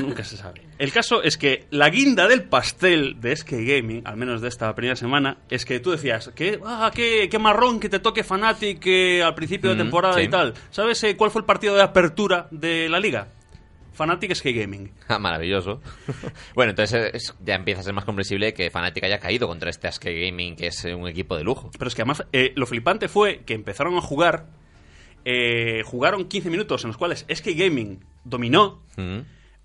Speaker 16: Nunca se sabe. El caso es que la guinda del pastel de SK Gaming, al menos de esta primera semana, es que tú decías, que, ah, qué, qué marrón que te toque Fnatic eh, al principio de
Speaker 4: Mm,
Speaker 16: temporada
Speaker 4: sí.
Speaker 16: y tal. ¿Sabes eh, cuál fue el partido de apertura de la liga? Fnatic SK Gaming.
Speaker 4: Ah, maravilloso. bueno, entonces es- ya empieza a ser más comprensible que Fnatic haya caído contra este SK Gaming, que es eh, un equipo de lujo.
Speaker 16: Pero es que además eh, lo flipante fue que empezaron a jugar, eh, jugaron 15 minutos en los cuales SK Gaming dominó,
Speaker 4: Mm.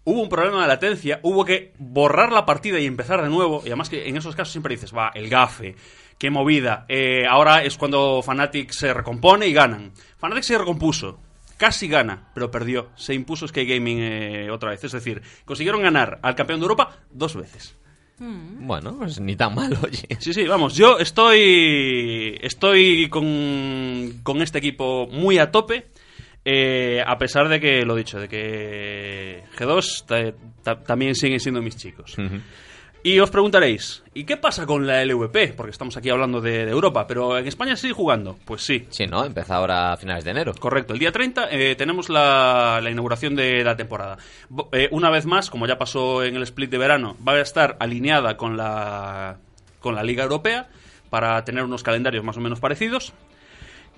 Speaker 16: Hubo un problema de latencia, hubo que borrar la partida y empezar de nuevo. Y además que en esos casos siempre dices, va, el gafe, qué movida. Eh, ahora es cuando Fnatic se recompone y ganan. Fnatic se recompuso, casi gana, pero perdió. Se impuso Sky Gaming eh, otra vez. Es decir, consiguieron ganar al campeón de Europa dos veces.
Speaker 4: Bueno, pues ni tan mal, oye.
Speaker 16: Sí, sí, vamos, yo estoy estoy con, con este equipo muy a tope. Eh, a pesar de que, lo dicho, de que G2 ta- ta- también siguen siendo mis chicos. Y os preguntaréis, ¿y qué pasa con la LVP? Porque estamos aquí hablando de, de Europa, pero ¿en España sigue jugando? Pues sí.
Speaker 4: Sí, ¿no? Empieza ahora a finales de enero.
Speaker 16: Correcto, el día 30 eh, tenemos la, la inauguración de la temporada. Eh, una vez más, como ya pasó en el split de verano, va a estar alineada con la, con la Liga Europea para tener unos calendarios más o menos parecidos.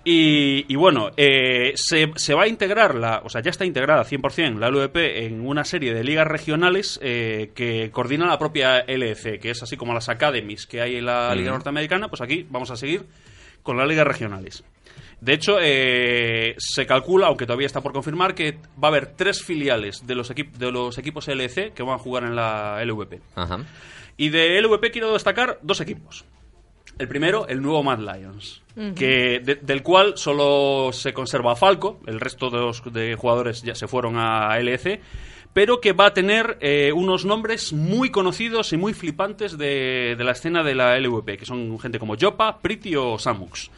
Speaker 16: Y, y bueno, eh, se, se va a integrar, la, o sea, ya está integrada 100% la LVP en una serie de ligas regionales eh, que coordina la propia LEC, que es así como las academies que hay en la Liga. Norteamericana, pues aquí vamos a seguir con las ligas regionales. De hecho, eh, se calcula, aunque todavía está por confirmar, que va a haber tres filiales de los, de los equipos LEC que van a jugar en la LVP.
Speaker 4: Ajá.
Speaker 16: Y de LVP quiero destacar dos equipos. El primero, el nuevo Mad Lions, que de- del cual solo se conserva a Falco, el resto de los de jugadores ya se fueron a LEC, pero que va a tener eh, unos nombres muy conocidos y muy flipantes de, de la escena de la LVP, que son gente como Jopa, Pretty o Samux.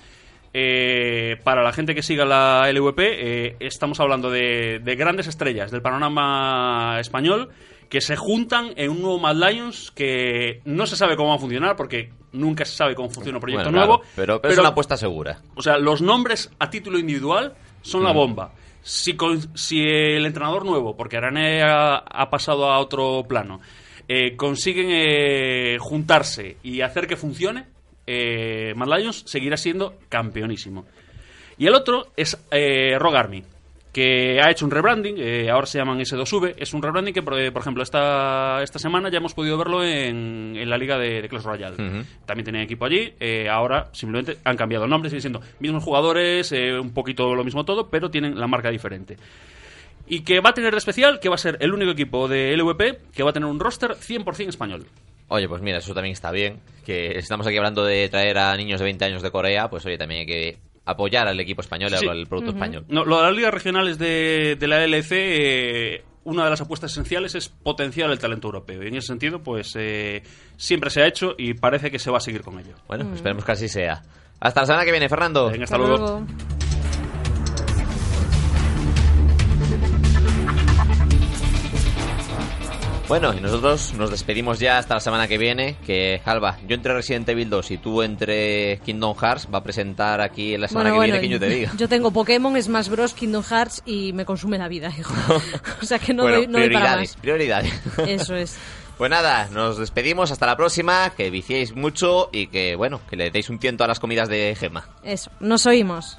Speaker 16: Eh, para la gente que siga la LVP, eh, estamos hablando de, de grandes estrellas del panorama español que se juntan en un nuevo Mad Lions que no se sabe cómo va a funcionar porque nunca se sabe cómo funciona un proyecto
Speaker 4: Bueno, claro,
Speaker 16: nuevo.
Speaker 4: pero, pero es una apuesta segura.
Speaker 16: O sea, los nombres a título individual son la
Speaker 4: Mm.
Speaker 16: bomba. Si, con- si el entrenador nuevo, porque Arané ha, ha pasado a otro plano, eh, consiguen eh, juntarse y hacer que funcione, eh, Mad Lions seguirá siendo campeonísimo. Y el otro es eh, Rogue Army, que ha hecho un rebranding, eh, ahora se llaman S2V. Es un rebranding que, por, eh, por ejemplo, esta, esta semana ya hemos podido verlo en, en la liga de, de Clash Royale. También tenían equipo allí, eh, ahora simplemente han cambiado el nombre, siguen siendo mismos jugadores, eh, un poquito lo mismo todo, pero tienen la marca diferente. Y que va a tener de especial que va a ser el único equipo de LVP que va a tener un roster 100% español.
Speaker 4: Oye, pues mira, eso también está bien. Que estamos aquí hablando de traer a niños de 20 años de Corea, pues oye, también hay que apoyar al equipo español y
Speaker 16: Sí.
Speaker 4: al producto español.
Speaker 16: No, lo de las ligas regionales de, de la LC, eh, una de las apuestas esenciales es potenciar el talento europeo. Y en ese sentido, pues eh, siempre se ha hecho y parece que se va a seguir con ello.
Speaker 4: Bueno, pues esperemos que así sea. Hasta la semana que viene, Fernando.
Speaker 16: Venga, hasta luego.
Speaker 4: Bueno, y nosotros nos despedimos ya hasta la semana que viene. Que, Alba, yo entre Resident Evil 2 y tú entre Kingdom Hearts va a presentar aquí en la semana
Speaker 5: Bueno,
Speaker 4: que
Speaker 5: bueno,
Speaker 4: viene que yo te diga.
Speaker 5: yo tengo Pokémon, Smash Bros, Kingdom Hearts y me consume la vida, hijo. o sea que no
Speaker 4: bueno,
Speaker 5: doy, no doy para
Speaker 4: prioridades,
Speaker 5: más.
Speaker 4: prioridades.
Speaker 5: Eso es.
Speaker 4: Pues nada, nos despedimos, hasta la próxima, que viciéis mucho y que, bueno, que le deis un tiento a las comidas de Gema.
Speaker 5: Eso, nos oímos.